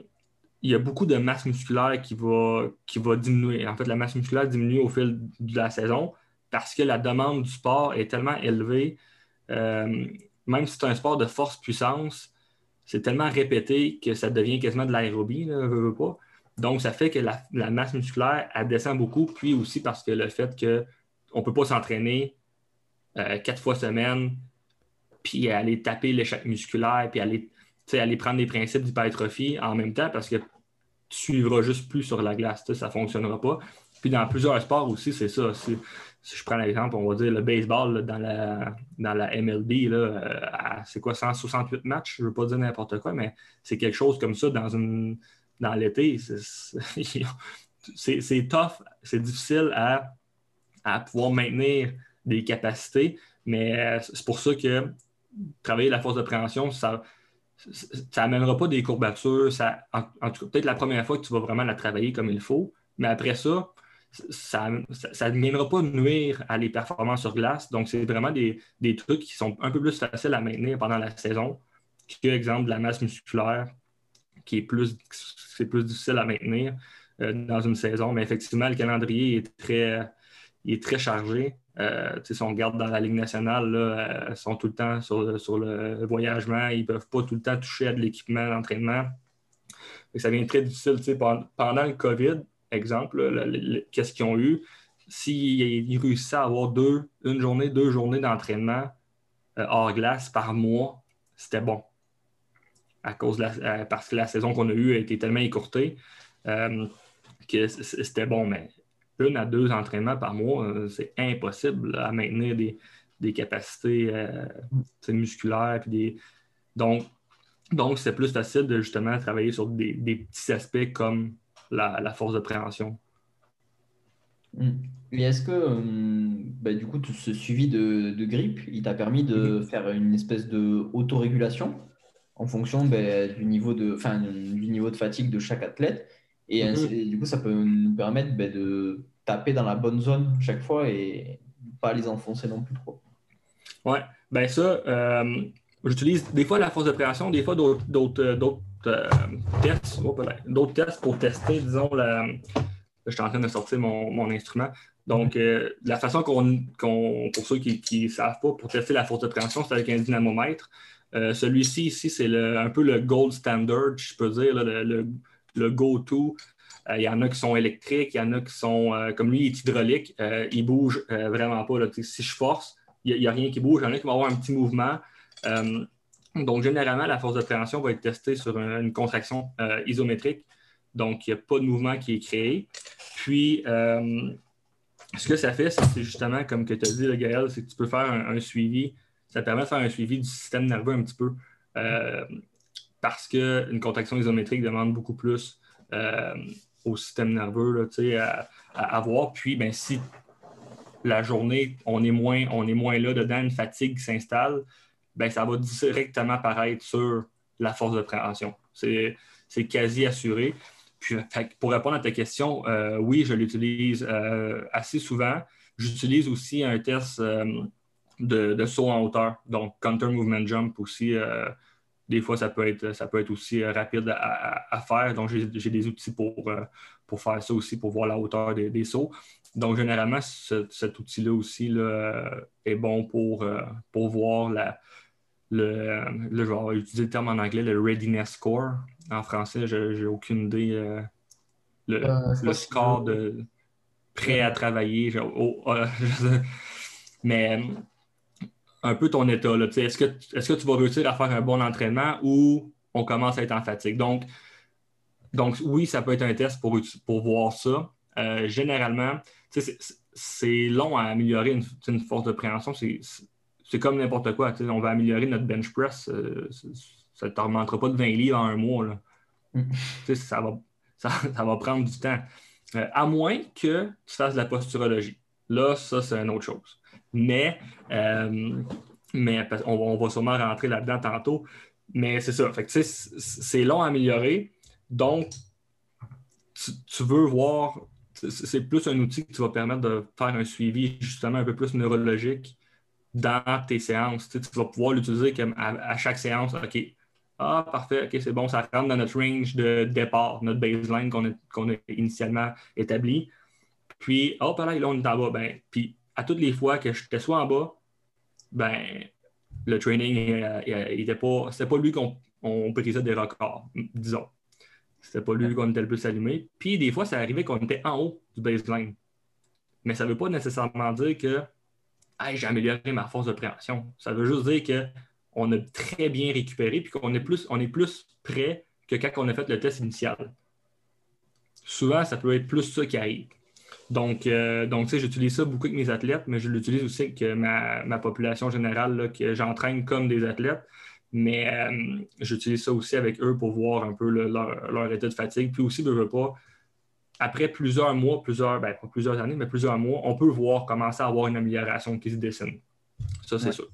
il y a beaucoup de masse musculaire qui va, qui va diminuer. En fait, la masse musculaire diminue au fil de la saison parce que la demande du sport est tellement élevée. Euh, même si c'est un sport de force-puissance, c'est tellement répété que ça devient quasiment de l'aérobie, veut, pas. Donc, ça fait que la, masse musculaire, elle descend beaucoup. Puis aussi parce que le fait que on ne peut pas s'entraîner euh, quatre fois semaine, puis aller taper l'échec musculaire, puis aller, aller prendre des principes d'hypertrophie en même temps parce que tu suivras juste plus sur la glace, ça ne fonctionnera pas. Puis dans plusieurs sports aussi, c'est ça. Si, je prends l'exemple, on va dire le baseball dans, la, dans la MLB, euh, c'est quoi, 168 matchs, je ne veux pas dire n'importe quoi, mais c'est quelque chose comme ça dans, une, dans l'été. (laughs) C'est tough, c'est difficile à à pouvoir maintenir des capacités. Mais euh, c'est pour ça que travailler la force de préhension, ça n'amènera pas des courbatures. Ça, en, tout cas, peut-être la première fois que tu vas vraiment la travailler comme il faut, mais après ça, ça ne viendra pas nuire à les performances sur glace. Donc, c'est vraiment des, trucs qui sont un peu plus faciles à maintenir pendant la saison que, exemple, la masse musculaire, qui est plus, c'est plus difficile à maintenir euh, dans une saison. Mais effectivement, le calendrier est très, est très chargé. Euh, si on regarde dans la Ligue nationale, là, ils sont tout le temps sur, le voyagement. Ils ne peuvent pas tout le temps toucher à de l'équipement d'entraînement. Ça devient très difficile. Pendant le COVID, exemple, qu'est-ce qu'ils ont eu? S'ils réussissaient à avoir deux, une journée, deux journées d'entraînement euh, hors glace par mois, c'était bon. À cause euh, parce que la saison qu'on a eue a été tellement écourtée que c'était bon. Mais une à deux entraînements par mois, euh, c'est impossible à maintenir des, capacités euh, musculaires. des... Donc, donc c'est plus facile de justement travailler sur des, petits aspects comme la, force de préhension. Hmm. Et est-ce que hum, bah, du coup, ce suivi de, grippe, il t'a permis de mm-hmm. faire une espèce de autorégulation en fonction bah, du, niveau de, du niveau de fatigue de chaque athlète? Et, mhm. du coup, ça peut nous permettre ben, de taper dans la bonne zone chaque fois et pas les enfoncer non plus trop. Ouais, ben ça, euh, j'utilise des fois la force de préhension, des fois d'autres euh, tests, oh, d'autres tests pour tester, disons, la. Je suis en train de sortir mon, instrument. Donc, euh, la façon qu'on, pour ceux qui ne savent pas, pour tester la force de préhension, c'est avec un dynamomètre. celui-ci, ici, c'est un peu le gold standard, je peux dire, le, le go-to il y en a qui sont électriques, il y en a qui sont, comme lui, il est hydraulique, il ne bouge vraiment pas. Si je force, il n'y a, rien qui bouge. Il y en a qui vont avoir un petit mouvement. Euh, donc, généralement, la force de préhension va être testée sur une, contraction euh, isométrique. Donc, il n'y a pas de mouvement qui est créé. Puis, euh, ce que ça fait, c'est justement, comme tu as dit, le Gaël, c'est que tu peux faire un, suivi. Ça permet de faire un suivi du système nerveux un petit peu. Parce qu'une contraction isométrique demande beaucoup plus au système nerveux là, à, avoir. Puis, ben, si la journée, on est moins, on est moins là dedans, une fatigue s'installe, ben, ça va directement apparaître sur la force de préhension. C'est quasi assuré. Puis, pour répondre à ta question, euh, oui, je l'utilise euh, assez souvent. J'utilise aussi un test euh, de, saut en hauteur, donc counter movement jump aussi. Des fois, ça peut être, ça peut être aussi rapide à, faire. Donc, j'ai des outils pour, pour faire ça aussi, pour voir la hauteur des sauts. Donc, généralement, cet outil-là aussi là, est bon pour, euh, pour voir la, le, le, je vais utiliser le terme en anglais, le readiness score. En français, je n'ai aucune idée. Euh, le, euh, score de prêt à travailler. Oh, (laughs) mais un peu ton état. Est-ce que, est que tu vas réussir à faire un bon entraînement ou on commence à être en fatigue? Donc, donc oui, ça peut être un test pour, pour voir ça. généralement, c'est long à améliorer une, force de préhension. C'est comme n'importe quoi. On va améliorer notre bench press. Euh, ça ne t'augmentera pas de 20 livres en un mois. Là. Mm. ça, va, ça, va prendre du temps. Euh, à moins que tu fasses de la posturologie. Là, ça, c'est une autre chose. Mais, euh, mais on, va sûrement rentrer là-dedans tantôt. Mais c'est ça. c'est long à améliorer. Donc, tu veux voir c'est plus un outil qui va permettre de faire un suivi justement un peu plus neurologique dans tes séances. Tu, vas pouvoir l'utiliser à, chaque séance. OK, ah, parfait, OK, c'est bon, ça rentre dans notre range de départ, notre baseline qu'on a, a, initialement établi. Puis, hop, là, là, on est en bas. Ben, puis, à toutes les fois que j'étais soit en bas, ben, le training, il n'était pas, c'était pas lui qu'on brisait des records, disons. C'était pas lui qu'on était le plus allumé. Puis des fois, ça arrivait qu'on était en haut du baseline. Mais ça ne veut pas nécessairement dire que j'ai amélioré ma force de préhension. Ça veut juste dire qu'on a très bien récupéré puis qu'on est plus, on est plus prêt que quand on a fait le test initial. Souvent, ça peut être plus ça qui arrive. Donc, euh, donc j'utilise ça beaucoup avec mes athlètes, mais je l'utilise aussi avec ma, ma population générale que j'entraîne comme des athlètes. Mais euh, j'utilise ça aussi avec eux pour voir un peu leur, état de fatigue. Puis aussi, je veux pas, après plusieurs mois, plusieurs, ben, pas plusieurs années, mais plusieurs mois, on peut voir commencer à avoir une amélioration qui se dessine. Ça, c'est sûr.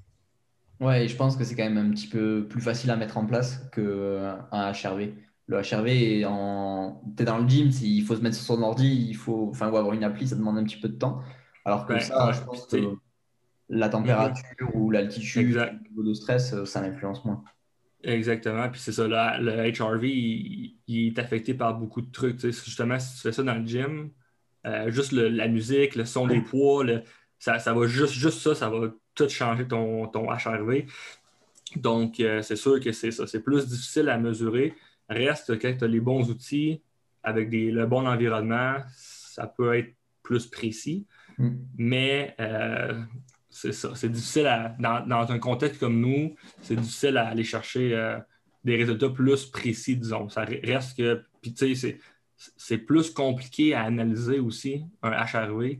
Ouais, je pense que c'est quand même un petit peu plus facile à mettre en place qu'un HRV. Le HRV, en... tu es dans le gym, il faut se mettre sur son ordi, il faut enfin, avoir une appli, ça demande un petit peu de temps. Alors que ça, je pense que la température ou l'altitude, le niveau de stress, euh, ça influence moins. Exactement. Puis c'est ça, le HRV, il, est affecté par beaucoup de trucs. justement, si tu fais ça dans le gym, euh, juste la musique, le son des poids, ça, va juste, juste ça, ça va tout changer ton, ton HRV. Donc, euh, c'est sûr que c'est ça. C'est plus difficile à mesurer. Reste que tu as les bons outils, avec le bon environnement, ça peut être plus précis. Mm. Mais c'est ça. C'est difficile dans, un contexte comme nous, c'est difficile à aller chercher euh, des résultats plus précis, disons. Ça reste que, puis tu sais, c'est plus compliqué à analyser aussi un HRV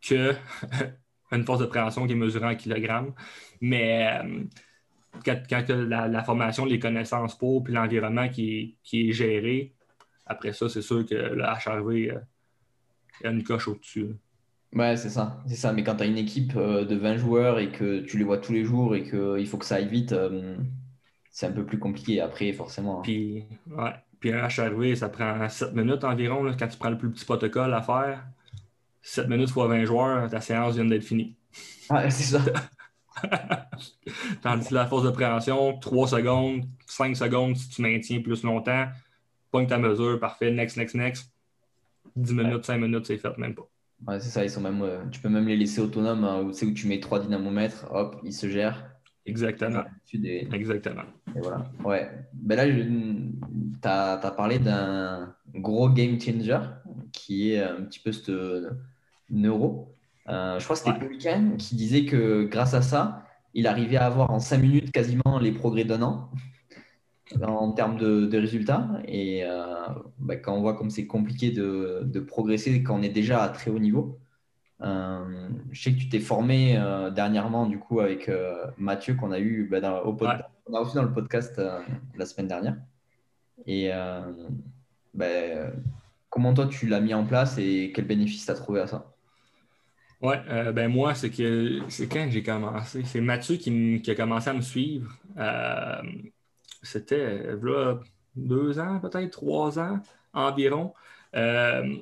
que (laughs) une force de préhension qui est mesurée en kilogrammes. Mais euh, quand, la, formation, les connaissances pour, puis l'environnement qui, est géré, après ça, c'est sûr que le HRV euh, a une coche au-dessus. Ouais, c'est ça, c'est ça. Mais quand tu as une équipe euh, de 20 joueurs et que tu les vois tous les jours et qu'il faut que ça aille vite, euh, c'est un peu plus compliqué après, forcément. Hein. Puis, ouais. Puis un HRV, ça prend 7 minutes environ quand tu prends le plus petit protocole à faire. 7 minutes fois 20 joueurs, ta séance vient d'être finie. Ouais, c'est ça. (laughs) (laughs) Tandis que la force de préhension, 3 secondes, 5 secondes si tu maintiens plus longtemps, pogne ta mesure, parfait, next, next, next. 10 minutes, 5 minutes, c'est fait, même pas. Ouais, c'est ça, ils sont même, euh, tu peux même les laisser autonomes, hein, où, tu sais, où tu mets trois dynamomètres, hop, ils se gèrent. Exactement. Et, Exactement. et voilà. Ouais. Ben là, tu as, parlé d'un gros game changer qui est un petit peu ce neuro. Euh, je crois que c'était Ouais. Qui disait que grâce à ça, il arrivait à avoir en 5 minutes quasiment les progrès d'un an (laughs) en termes de, de résultats. Et euh, bah, quand on voit comme c'est compliqué de, de progresser quand on est déjà à très haut niveau. Euh, je sais que tu t'es formé dernièrement du coup avec Mathieu qu'on a eu bah, dans, au pod- Ouais. on a reçu dans le podcast la semaine dernière. Et bah, comment toi tu l'as mis en place et quel bénéfice tu as trouvé à ça? Ouais, euh, ben moi, c'est que c'est quand j'ai commencé. C'est Mathieu qui, a commencé à me suivre. Euh, C'était euh, là, deux ans, peut-être trois ans environ. Euh,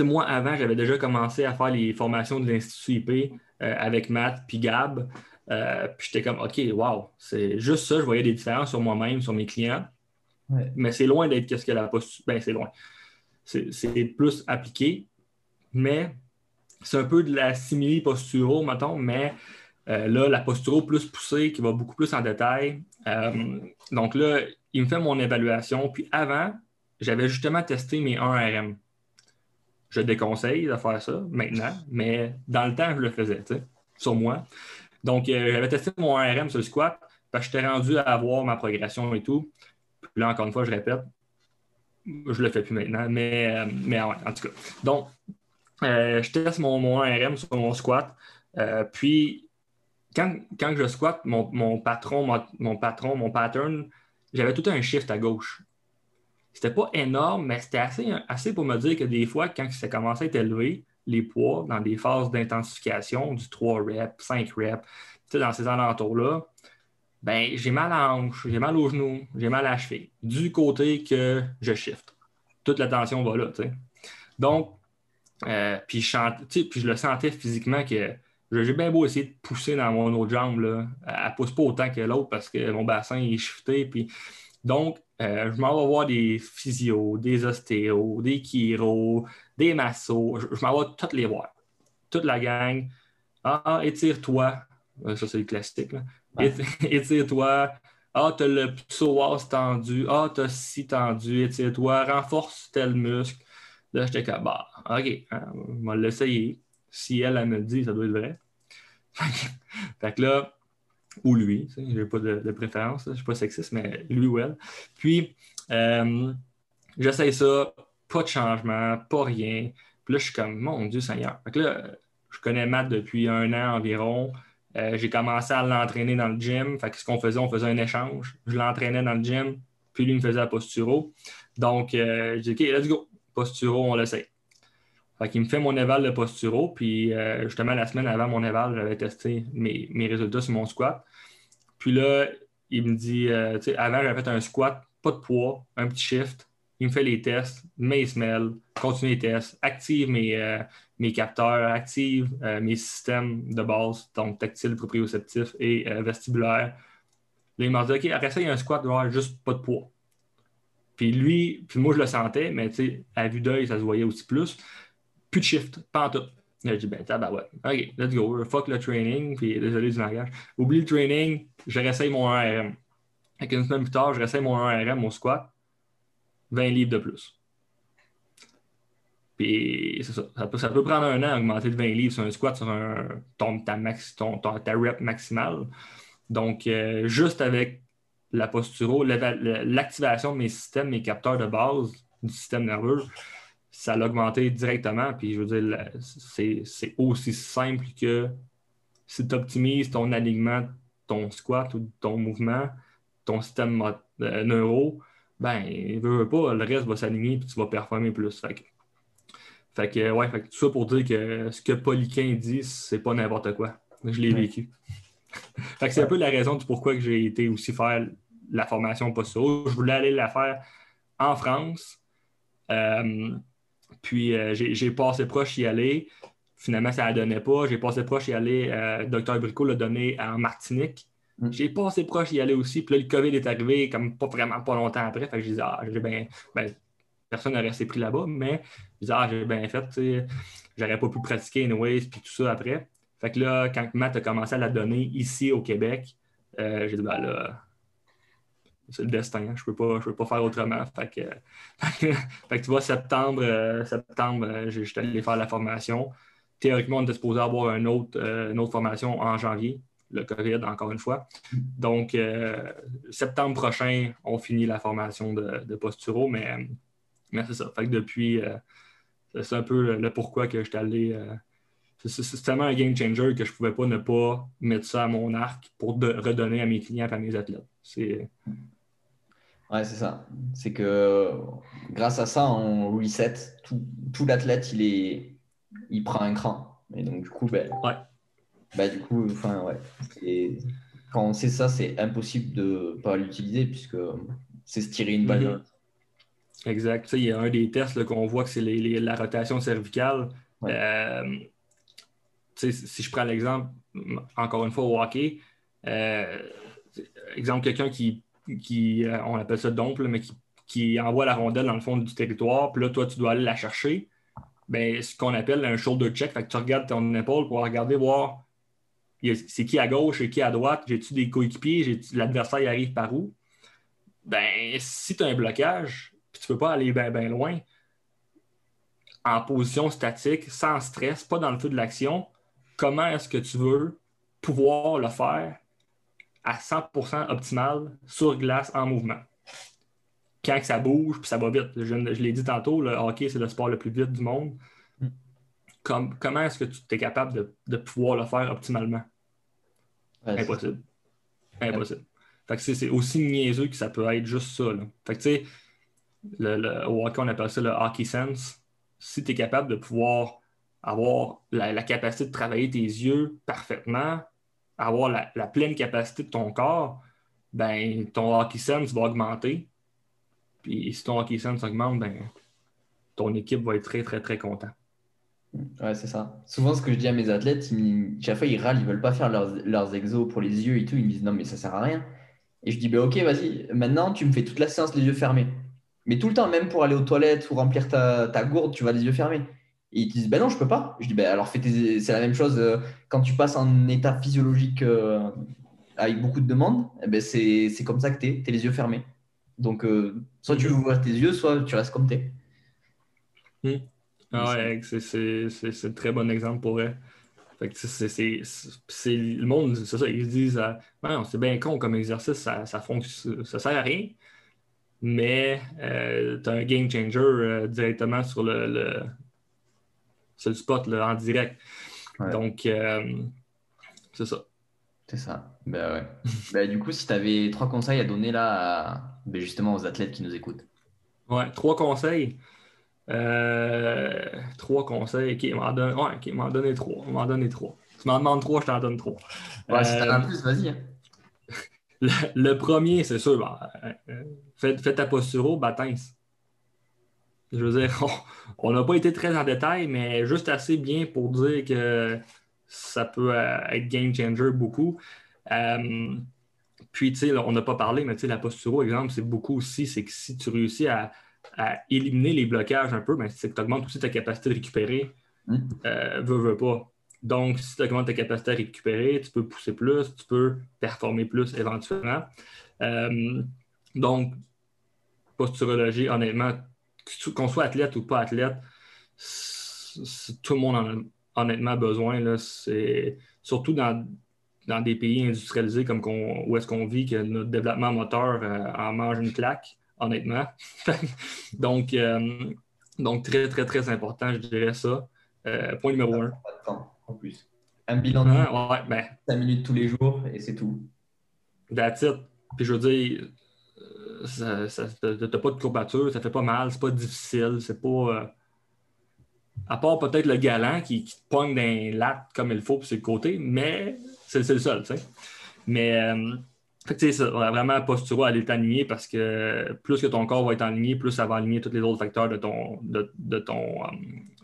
moi, avant, j'avais déjà commencé à faire les formations de l'Institut IP avec Matt puis Gab. Puis j'étais comme, OK, wow, c'est juste ça. Je voyais des différences sur moi-même, sur mes clients. Ouais. Mais c'est loin d'être qu'est-ce que la posture. Ben, c'est loin. C'est plus appliqué. Mais c'est un peu de la simili posturo, mettons, mais euh, là, la posturo plus poussée, qui va beaucoup plus en détail. Euh, donc là, il me fait mon évaluation. Puis avant, j'avais justement testé mes 1RM. Je déconseille de faire ça maintenant, mais dans le temps, je le faisais, tu sais, sur moi. Donc, euh, j'avais testé mon 1RM sur le squat, parce que j'étais rendu à avoir ma progression et tout. Puis là, encore une fois, je répète, je le fais plus maintenant, mais, mais en tout cas. Donc, euh, je teste mon, mon 1RM sur mon squat. Euh, puis, quand, quand je squat, mon, patron, mon, patron, mon pattern, j'avais tout un shift à gauche. C'était pas énorme, mais c'était assez, assez pour me dire que des fois, quand ça commençait à être élevé, les poids, dans des phases d'intensification, du 3 reps, 5 reps, dans ces alentours-là, ben, j'ai mal à hanche, j'ai mal au genou, j'ai mal à la cheville, du côté que je shift. Toute la tension va là. Donc, euh, puis, je puis le sentais physiquement que j'ai bien beau essayer de pousser dans mon autre jambe, là, elle ne pousse pas autant que l'autre parce que mon bassin est shifté. Puis... Donc, euh, je m'en vais voir des physios, des ostéos, des chiro, des massos. Je, je m'en vais toutes les voir. Toute la gang. Ah, ah, étire-toi. Euh, Ça, c'est le classique. là. Ouais. Éti- (laughs) Étire-toi. Ah, t'as le psoas tendu. Ah, t'as ci tendu. Étire-toi. Renforce tel muscle. Là, j'étais comme, bah, OK, hein, on va l'essayer. Si elle, elle me le dit, ça doit être vrai. (laughs) fait que là, ou lui, sais, j'ai pas de, préférence, je suis pas sexiste, mais lui ou elle. Puis, euh, j'essaye ça, pas de changement, pas rien. Puis là, je suis comme, mon Dieu Seigneur. Fait que là, je connais Matt depuis un an environ. Euh, j'ai commencé à l'entraîner dans le gym. Fait que ce qu'on faisait, on faisait un échange. Je l'entraînais dans le gym, puis lui me faisait la posturo. Donc, euh, j'ai dit, OK, let's go. Posturo, on l'essaye. Fait qu'il me fait mon éval de posturo, puis euh, justement, la semaine avant mon éval, j'avais testé mes, mes résultats sur mon squat. Puis là, il me dit, euh, avant, j'avais fait un squat, pas de poids, un petit shift. Il me fait les tests, mes semelles, continue les tests, active mes, euh, mes capteurs, active mes systèmes de base, donc tactile, proprioceptif et vestibulaire. Là, il m'a dit, OK, après ça, il y a un squat, juste pas de poids. Puis lui, puis moi, je le sentais, mais à vue d'œil, ça se voyait aussi plus. Plus de shift, pas en tout. Là, j'ai dit, ben, tabarouette. OK, let's go. Fuck le training. Puis, désolé du langage. Oublie le training, je réessaye mon 1RM. Fait qu'une semaine plus tard, je réessaye mon 1RM, mon squat, 20 livres de plus. Puis, c'est ça. Ça peut, prendre un an à augmenter de 20 livres sur un squat, sur un, ton, ta, max, ton- ta rep maximale. Donc, euh, juste avec la posturo, l'activation de mes systèmes, mes capteurs de base du système nerveux, ça l'a augmenté directement. Puis je veux dire, c'est aussi simple que si tu optimises ton alignement, ton squat ou ton mouvement, ton système euh, neuro, ben, veux, veux pas, le reste va s'aligner et tu vas performer plus. Fait que, fait que, ouais, fait que tout ça pour dire que ce que Poliquin dit, c'est pas n'importe quoi. Je l'ai Ouais. vécu. Fait que c'est un peu la raison du pourquoi que j'ai été aussi faire la formation posturo. Je voulais aller la faire en France. Euh, Puis j'ai passé proche d'y aller. Finalement, ça ne donnait pas. J'ai passé proche d'y aller. Docteur Bricot l'a donné en Martinique. Mm. J'ai passé proche d'y aller aussi. Puis là, le COVID est arrivé comme pas vraiment pas longtemps après. Fait que je disais, ah. Ben, personne n'a resté pris là-bas, mais je disais, ah, j'ai bien fait, j'aurais pas pu pratiquer Anyways, puis tout ça après. Fait que là, quand Matt a commencé à la donner ici au Québec, euh, j'ai dit, ben là, c'est le destin, hein. je peux peux pas faire autrement. (laughs) Fait que, fait que, tu vois, septembre, euh, septembre, euh, j'étais allé faire la formation. Théoriquement, on était supposé avoir une autre, une autre formation en janvier, le COVID, encore une fois. Donc, septembre prochain, on finit la formation de, de posturo, mais, mais c'est ça. Fait que depuis, c'est un peu le pourquoi que j'étais allé c'est tellement un game changer que je ne pouvais pas ne pas mettre ça à mon arc pour redonner à mes clients et à mes athlètes. C'est. Ouais, c'est ça. C'est que grâce à ça, on reset. Tout, tout l'athlète, il, est... il prend un cran. Et donc, du coup, ben, ouais. bah, du coup, enfin, ouais. Et quand on sait ça, c'est impossible de ne pas l'utiliser puisque c'est se tirer une balle. Mm-hmm. Exact. il y a un des tests qu'on voit que c'est la rotation cervicale. Euh, si je prends l'exemple, encore une fois, au hockey, euh, exemple, quelqu'un qui, euh, on appelle ça domple, mais qui, envoie la rondelle dans le fond du territoire, puis là, toi, tu dois aller la chercher. Ben, ce qu'on appelle un shoulder check, fait que tu regardes ton épaule pour regarder, voir c'est qui à gauche et qui à droite, j'ai-tu des coéquipiers, l'adversaire arrive par où? Ben, si tu as un blocage, puis tu ne peux pas aller bien ben loin, en position statique, sans stress, pas dans le feu de l'action, comment est-ce que tu veux pouvoir le faire à 100% optimal sur glace en mouvement? Quand ça bouge, puis ça va vite. Je, l'ai dit tantôt, le hockey, c'est le sport le plus vite du monde. Mm. comment est-ce que tu es capable de, pouvoir le faire optimalement? Impossible. Impossible. c'est aussi niaiseux que ça peut être juste ça. Fait que tu sais, le, au hockey, on appelle ça le hockey sense. Si tu es capable de pouvoir avoir la, capacité de travailler tes yeux parfaitement, avoir la, pleine capacité de ton corps, ben, ton hockey sense va augmenter. Puis si ton hockey sense augmente, ben, ton équipe va être très, très, très content. Ouais, c'est ça. Souvent, ce que je dis à mes athlètes, chaque fois, ils râlent, ils veulent pas faire leurs, leurs exos pour les yeux et tout. Ils me disent non, mais ça sert à rien. Et je dis, ben, ok, vas-y, maintenant, tu me fais toute la séance les yeux fermés. Mais tout le temps, même pour aller aux toilettes ou remplir ta, ta gourde, tu vas les yeux fermés. Et ils disent, ben non, je peux pas. Je dis, ben alors c'est la même chose euh, quand tu passes en état physiologique euh, avec beaucoup de demandes, eh ben c'est comme ça que tu es, tu es les yeux fermés. Donc, euh, soit tu ouvres tes yeux, soit tu restes comme tu es. Hmm. Ah ouais, c'est un très bon exemple pour eux. Fait que c'est le monde, c'est ça, ils se disent, non, c'est bien con comme exercice, ça, ça, ça sert à rien, mais tu as un game changer directement sur le c'est le spot là, en direct. Donc, euh, c'est ça. C'est ça. Ben ouais. (laughs) ben, du coup, si tu avais trois conseils à donner là, ben, justement aux athlètes qui nous écoutent. Ouais, trois conseils. Euh, trois conseils. Ok, m'en donne... ouais, m'en donner trois. M'en donner trois. Tu m'en demandes trois, je t'en donne trois. Ouais, si t'en as euh, plus, vas-y. Hein. (laughs) Le, premier, c'est sûr, ben, fais, ta posture au, je veux dire, (laughs) on n'a pas été très en détail, mais juste assez bien pour dire que ça peut euh, être game changer beaucoup. Euh, puis, tu sais, on n'a pas parlé, mais tu sais, la posture, exemple, c'est beaucoup aussi, c'est que si tu réussis à, éliminer les blocages un peu, ben, c'est que tu augmentes aussi ta capacité de récupérer. Mmh. Euh, veux, veux pas. Donc, si tu augmentes ta capacité à récupérer, tu peux pousser plus, tu peux performer plus éventuellement. donc, posturologie, honnêtement, qu'on soit athlète ou pas athlète, tout le monde en a honnêtement besoin. Là, surtout dans, dans, des pays industrialisés comme où est-ce qu'on vit, que notre développement moteur euh, en mange une claque, honnêtement. (laughs) donc, euh, donc, très, très, très important, je dirais ça. Euh, point numéro un. en plus. Un bilan de ouais, ben, 5 minutes tous les jours et c'est tout. That's it. Puis je veux dire, t'as pas de courbature, ça fait pas mal, c'est pas difficile, c'est pas. Euh, à part peut-être le galant qui, te pogne d'un latte comme il faut, puis c'est le côté, mais c'est le seul, tu sais. Mais euh, c'est ça, vraiment posturo à l'état aligné parce que plus que ton corps va être aligné, plus ça va aligner tous les autres facteurs de, ton, de, ton, euh,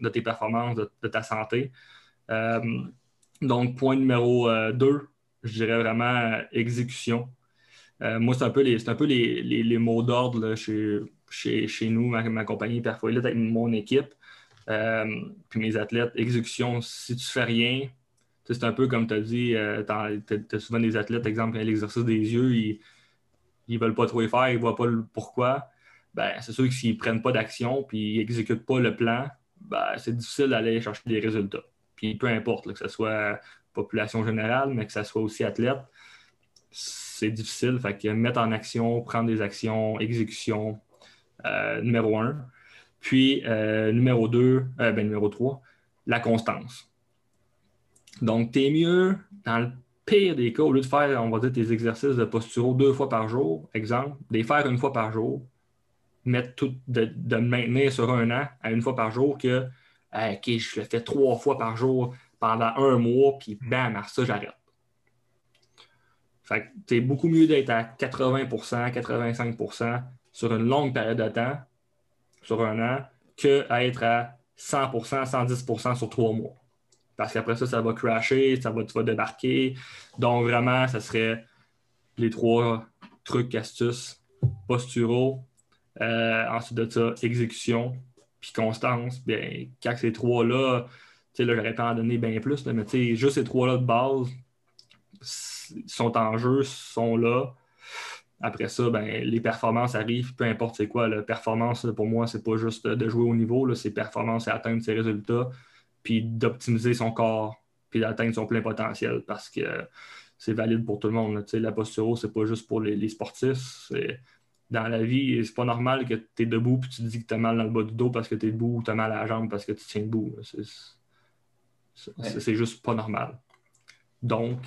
de tes performances, de, ta santé. Euh, donc, point numéro 2, euh, je dirais vraiment exécution. Moi, c'est un peu les, un peu les, mots d'ordre chez, chez, nous, ma, compagnie Perfoilite, avec mon équipe, puis mes athlètes. Exécution, si tu fais rien, c'est un peu comme tu as dit, euh, tu as, souvent des athlètes, exemple, l'exercice des yeux, ils ne veulent pas trop y faire, ils ne voient pas le pourquoi. Ben, c'est sûr que s'ils ne prennent pas d'action puis ils n'exécutent pas le plan, ben, c'est difficile d'aller chercher des résultats. Puis peu importe, que ce soit population générale, mais que ce soit aussi athlète, c'est difficile. Fait que mettre en action, prendre des actions, exécution, euh, numéro un. Puis euh, numéro deux, ben, numéro trois, la constance. Donc, tu es mieux, dans le pire des cas, au lieu de faire, on va dire, tes exercices de posture deux fois par jour, exemple, de les faire une fois par jour, mettre tout, de, de maintenir sur un an à une fois par jour que, OK, je le fais trois fois par jour pendant un mois, puis bam, à ça, j'arrête. Fait que c'est beaucoup mieux d'être à 80% 85% sur une longue période de temps, sur un an, qu'être à 100% 110% sur trois mois parce qu'après ça, ça va crasher, ça va, débarquer. Donc, vraiment, ça serait les trois trucs, astuces, posturaux, euh, ensuite de ça, exécution, puis constance. Bien, quand ces trois-là, tu sais, là, j'aurais pas en donner bien plus, mais tu sais, juste ces trois-là de base sont en jeu, sont là. Après ça, ben, les performances arrivent, peu importe c'est quoi. La performance, pour moi, c'est pas juste de jouer au niveau, c'est performance et atteindre ses résultats puis d'optimiser son corps, puis d'atteindre son plein potentiel parce que c'est valide pour tout le monde. La posture, c'est pas juste pour les, sportifs. Dans la vie, c'est pas normal que tu es debout et tu te dis que tu as mal dans le bas du dos parce que tu es debout ou tu as mal à la jambe parce que tu tiens debout. C'est juste pas normal. Donc,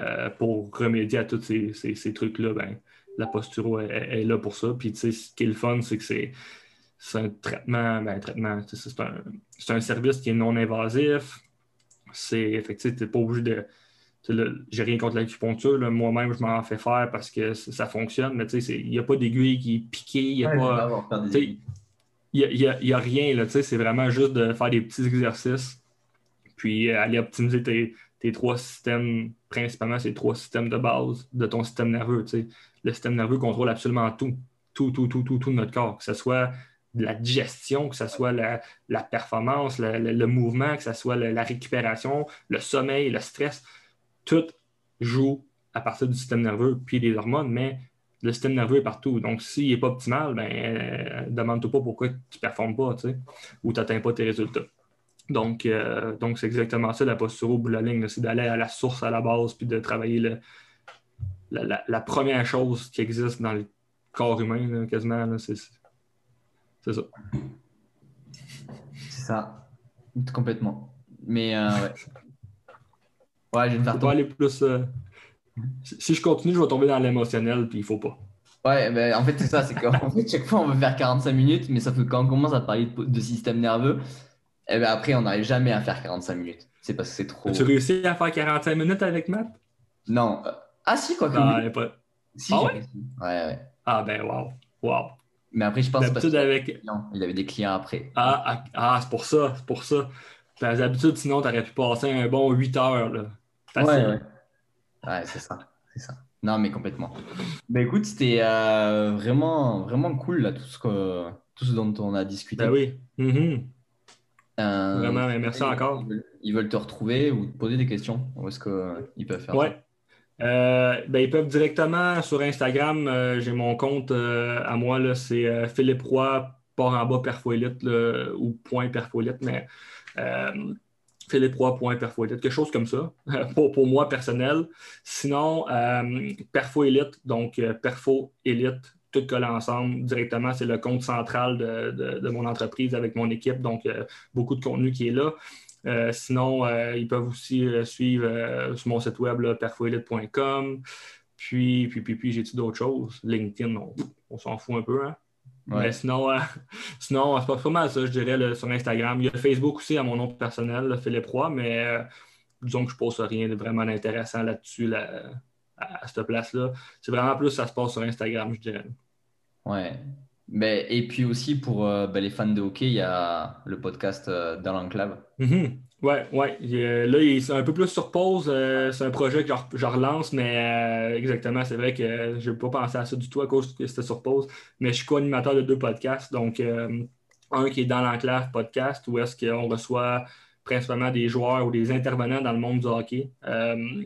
euh, pour remédier à tous ces, trucs-là, ben, la posture est, là pour ça. Puis, ce qui est le fun, c'est que c'est c'est un traitement, ben, traitement c'est un, un, service qui est non invasif. C'est effectivement, tu n'es pas obligé de. J'ai rien contre l'acupuncture. Moi-même, je m'en fais faire parce que ça fonctionne, mais il n'y a pas d'aiguille qui est piquée, il n'y a pas. Il n'y a, rien, c'est vraiment juste de faire des petits exercices, puis aller optimiser tes, tes trois systèmes, principalement ces trois systèmes de base de ton système nerveux. Le système nerveux contrôle absolument tout, tout, tout, tout, tout, tout de notre corps, que ce soit la digestion, que ce soit la, performance, le, mouvement, que ce soit la, récupération, le sommeil, le stress, tout joue à partir du système nerveux puis des hormones, mais le système nerveux est partout. Donc, s'il n'est pas optimal, ben, euh, demande-toi pas pourquoi tu ne performes pas ou tu n'atteins pas tes résultats. Donc, euh, donc c'est exactement ça la posture au bout de la ligne, c'est d'aller à la source, à la base, puis de travailler la, première chose qui existe dans le corps humain, quasiment. c'est c'est ça. C'est ça. Complètement. Mais euh, ouais. Ouais, je vais me faire aller plus. Euh, si je continue, je vais tomber dans l'émotionnel, puis il faut pas. Ouais, ben, en fait, c'est ça. C'est qu'en (laughs) fait, chaque fois, on veut faire 45 minutes, mais sauf que quand on commence à parler de, système nerveux, et eh ben, après, on n'arrive jamais à faire 45 minutes. C'est parce que c'est trop. Tu réussis à faire 45 minutes avec Matt? Non. Ah, si, quoi que. Non, pas. Si, ah, ouais? ouais, ouais. Ah, ben, wow. Wow. Mais après, je pense que avec... il avait des clients après. Ah, ah, ah, c'est pour ça, c'est pour ça. D'habitude, sinon, tu aurais pu passer un bon 8 heures. Là. Ouais, ouais. ouais c'est ça. C'est ça. Non, mais complètement. Ben écoute, c'était euh, vraiment, vraiment cool là, tout, ce que, tout ce dont on a discuté. Ben oui. Mm-hmm. Euh, vraiment, merci encore. Ils veulent, te retrouver ou te poser des questions. Où est-ce qu'ils peuvent faire ouais. Euh, ben, ils peuvent directement sur Instagram. Euh, j'ai mon compte euh, à moi, c'est Philippe Roy, port en bas perfoélite ou point perfoélite, mais Philippe Roy, point perfoélite, quelque chose comme ça, (laughs) pour, pour, moi personnel. Sinon, perfoélite, donc perfo élite, tout collé ensemble directement. C'est le compte central de, de, mon entreprise avec mon équipe, donc beaucoup de contenu qui est là. Euh, sinon, euh, ils peuvent aussi euh, suivre sur mon site web perfoelite.com. Puis, puis, puis, puis j'ai-tu d'autres choses? LinkedIn, on, s'en fout un peu. Hein? Mais sinon, (laughs) sinon c'est pas vraiment ça, je dirais, sur Instagram. Il y a Facebook aussi à mon nom personnel, Philippe Roy, mais disons que je ne pose rien de vraiment intéressant là-dessus à, cette place-là. C'est vraiment plus ça se passe sur Instagram, je dirais. Ouais. Mais, et puis aussi pour euh, ben, les fans de hockey, il y a le podcast euh, dans l'enclave. Mm-hmm. Ouais, ouais. là, c'est un peu plus sur pause. Euh, c'est un projet que je, relance, mais exactement, c'est vrai que je n'ai pas pensé à ça du tout à cause que c'était sur pause. Mais je suis co-animateur de deux podcasts. Donc, un qui est dans l'enclave podcast, où est-ce qu'on reçoit principalement des joueurs ou des intervenants dans le monde du hockey.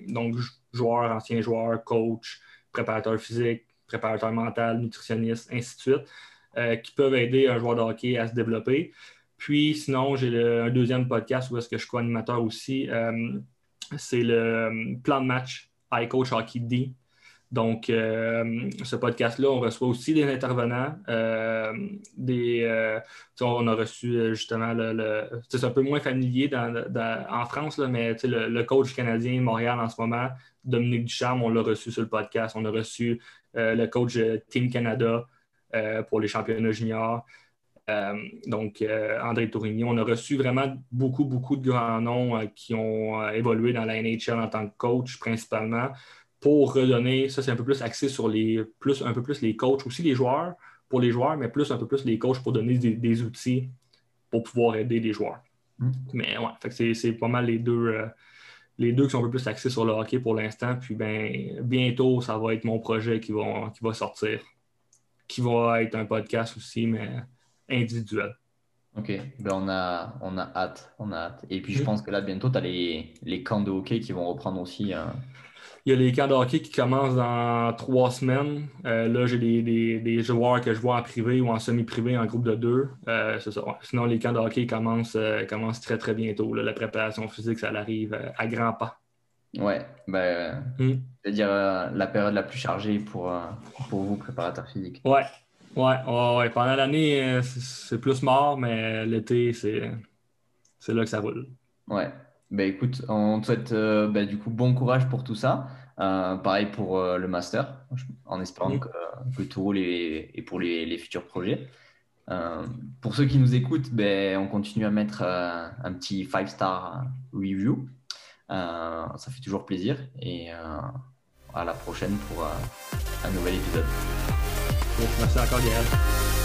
donc, joueurs, anciens joueurs, coach, préparateur physique, préparateur mental, nutritionniste, ainsi de suite. Euh, qui peuvent aider un joueur de hockey à se développer. Puis sinon, j'ai un deuxième podcast où est-ce que je suis co-animateur aussi. Euh, c'est le euh, plan de match iCoach Hockey D. Donc, ce podcast-là, on reçoit aussi des intervenants. des, on a reçu justement le. c'est un peu moins familier en France, là, mais le, le, coach canadien Montréal en ce moment, Dominique Ducharme, on l'a reçu sur le podcast. On a reçu le coach Team Canada. Euh, pour les championnats juniors. Euh, donc, euh, André Tourigny, on a reçu vraiment beaucoup, beaucoup de grands noms qui ont évolué dans la NHL en tant que coach principalement pour redonner, ça c'est un peu plus axé sur les, plus, un peu plus les coachs, aussi les joueurs, pour les joueurs, mais plus un peu plus les coachs pour donner des, outils pour pouvoir aider les joueurs. Mm. Mais ouais, c'est pas mal les deux, les deux qui sont un peu plus axés sur le hockey pour l'instant. Puis ben, bientôt, ça va être mon projet qui va, qui va sortir qui va être un podcast aussi, mais individuel. Ok, ben on, a, on a hâte, on a hâte. Et puis je pense que là, bientôt, tu as les, les, camps de hockey qui vont reprendre aussi. Hein. Il y a les camps de hockey qui commencent dans trois semaines. Euh, là, j'ai des, des, joueurs que je vois en privé ou en semi-privé en groupe de deux. Euh, c'est ça. Sinon, les camps de hockey commencent, euh, commencent très, très bientôt. La préparation physique, ça arrive à grands pas. Ouais, ben, hmm. c'est-à-dire euh, la période la plus chargée pour, pour vous, préparateurs physiques. Ouais, ouais, ouais, Pendant l'année, c'est plus mort, mais l'été, c'est là que ça roule. Ouais. Ben écoute, on te souhaite ben, du coup bon courage pour tout ça. pareil pour le master, en espérant que, que, tout roule et, pour les, les, futurs projets. pour ceux qui nous écoutent, ben, on continue à mettre un petit 5-star review. Euh, ça fait toujours plaisir et euh, à la prochaine pour euh, un nouvel épisode. Merci encore, Gaël.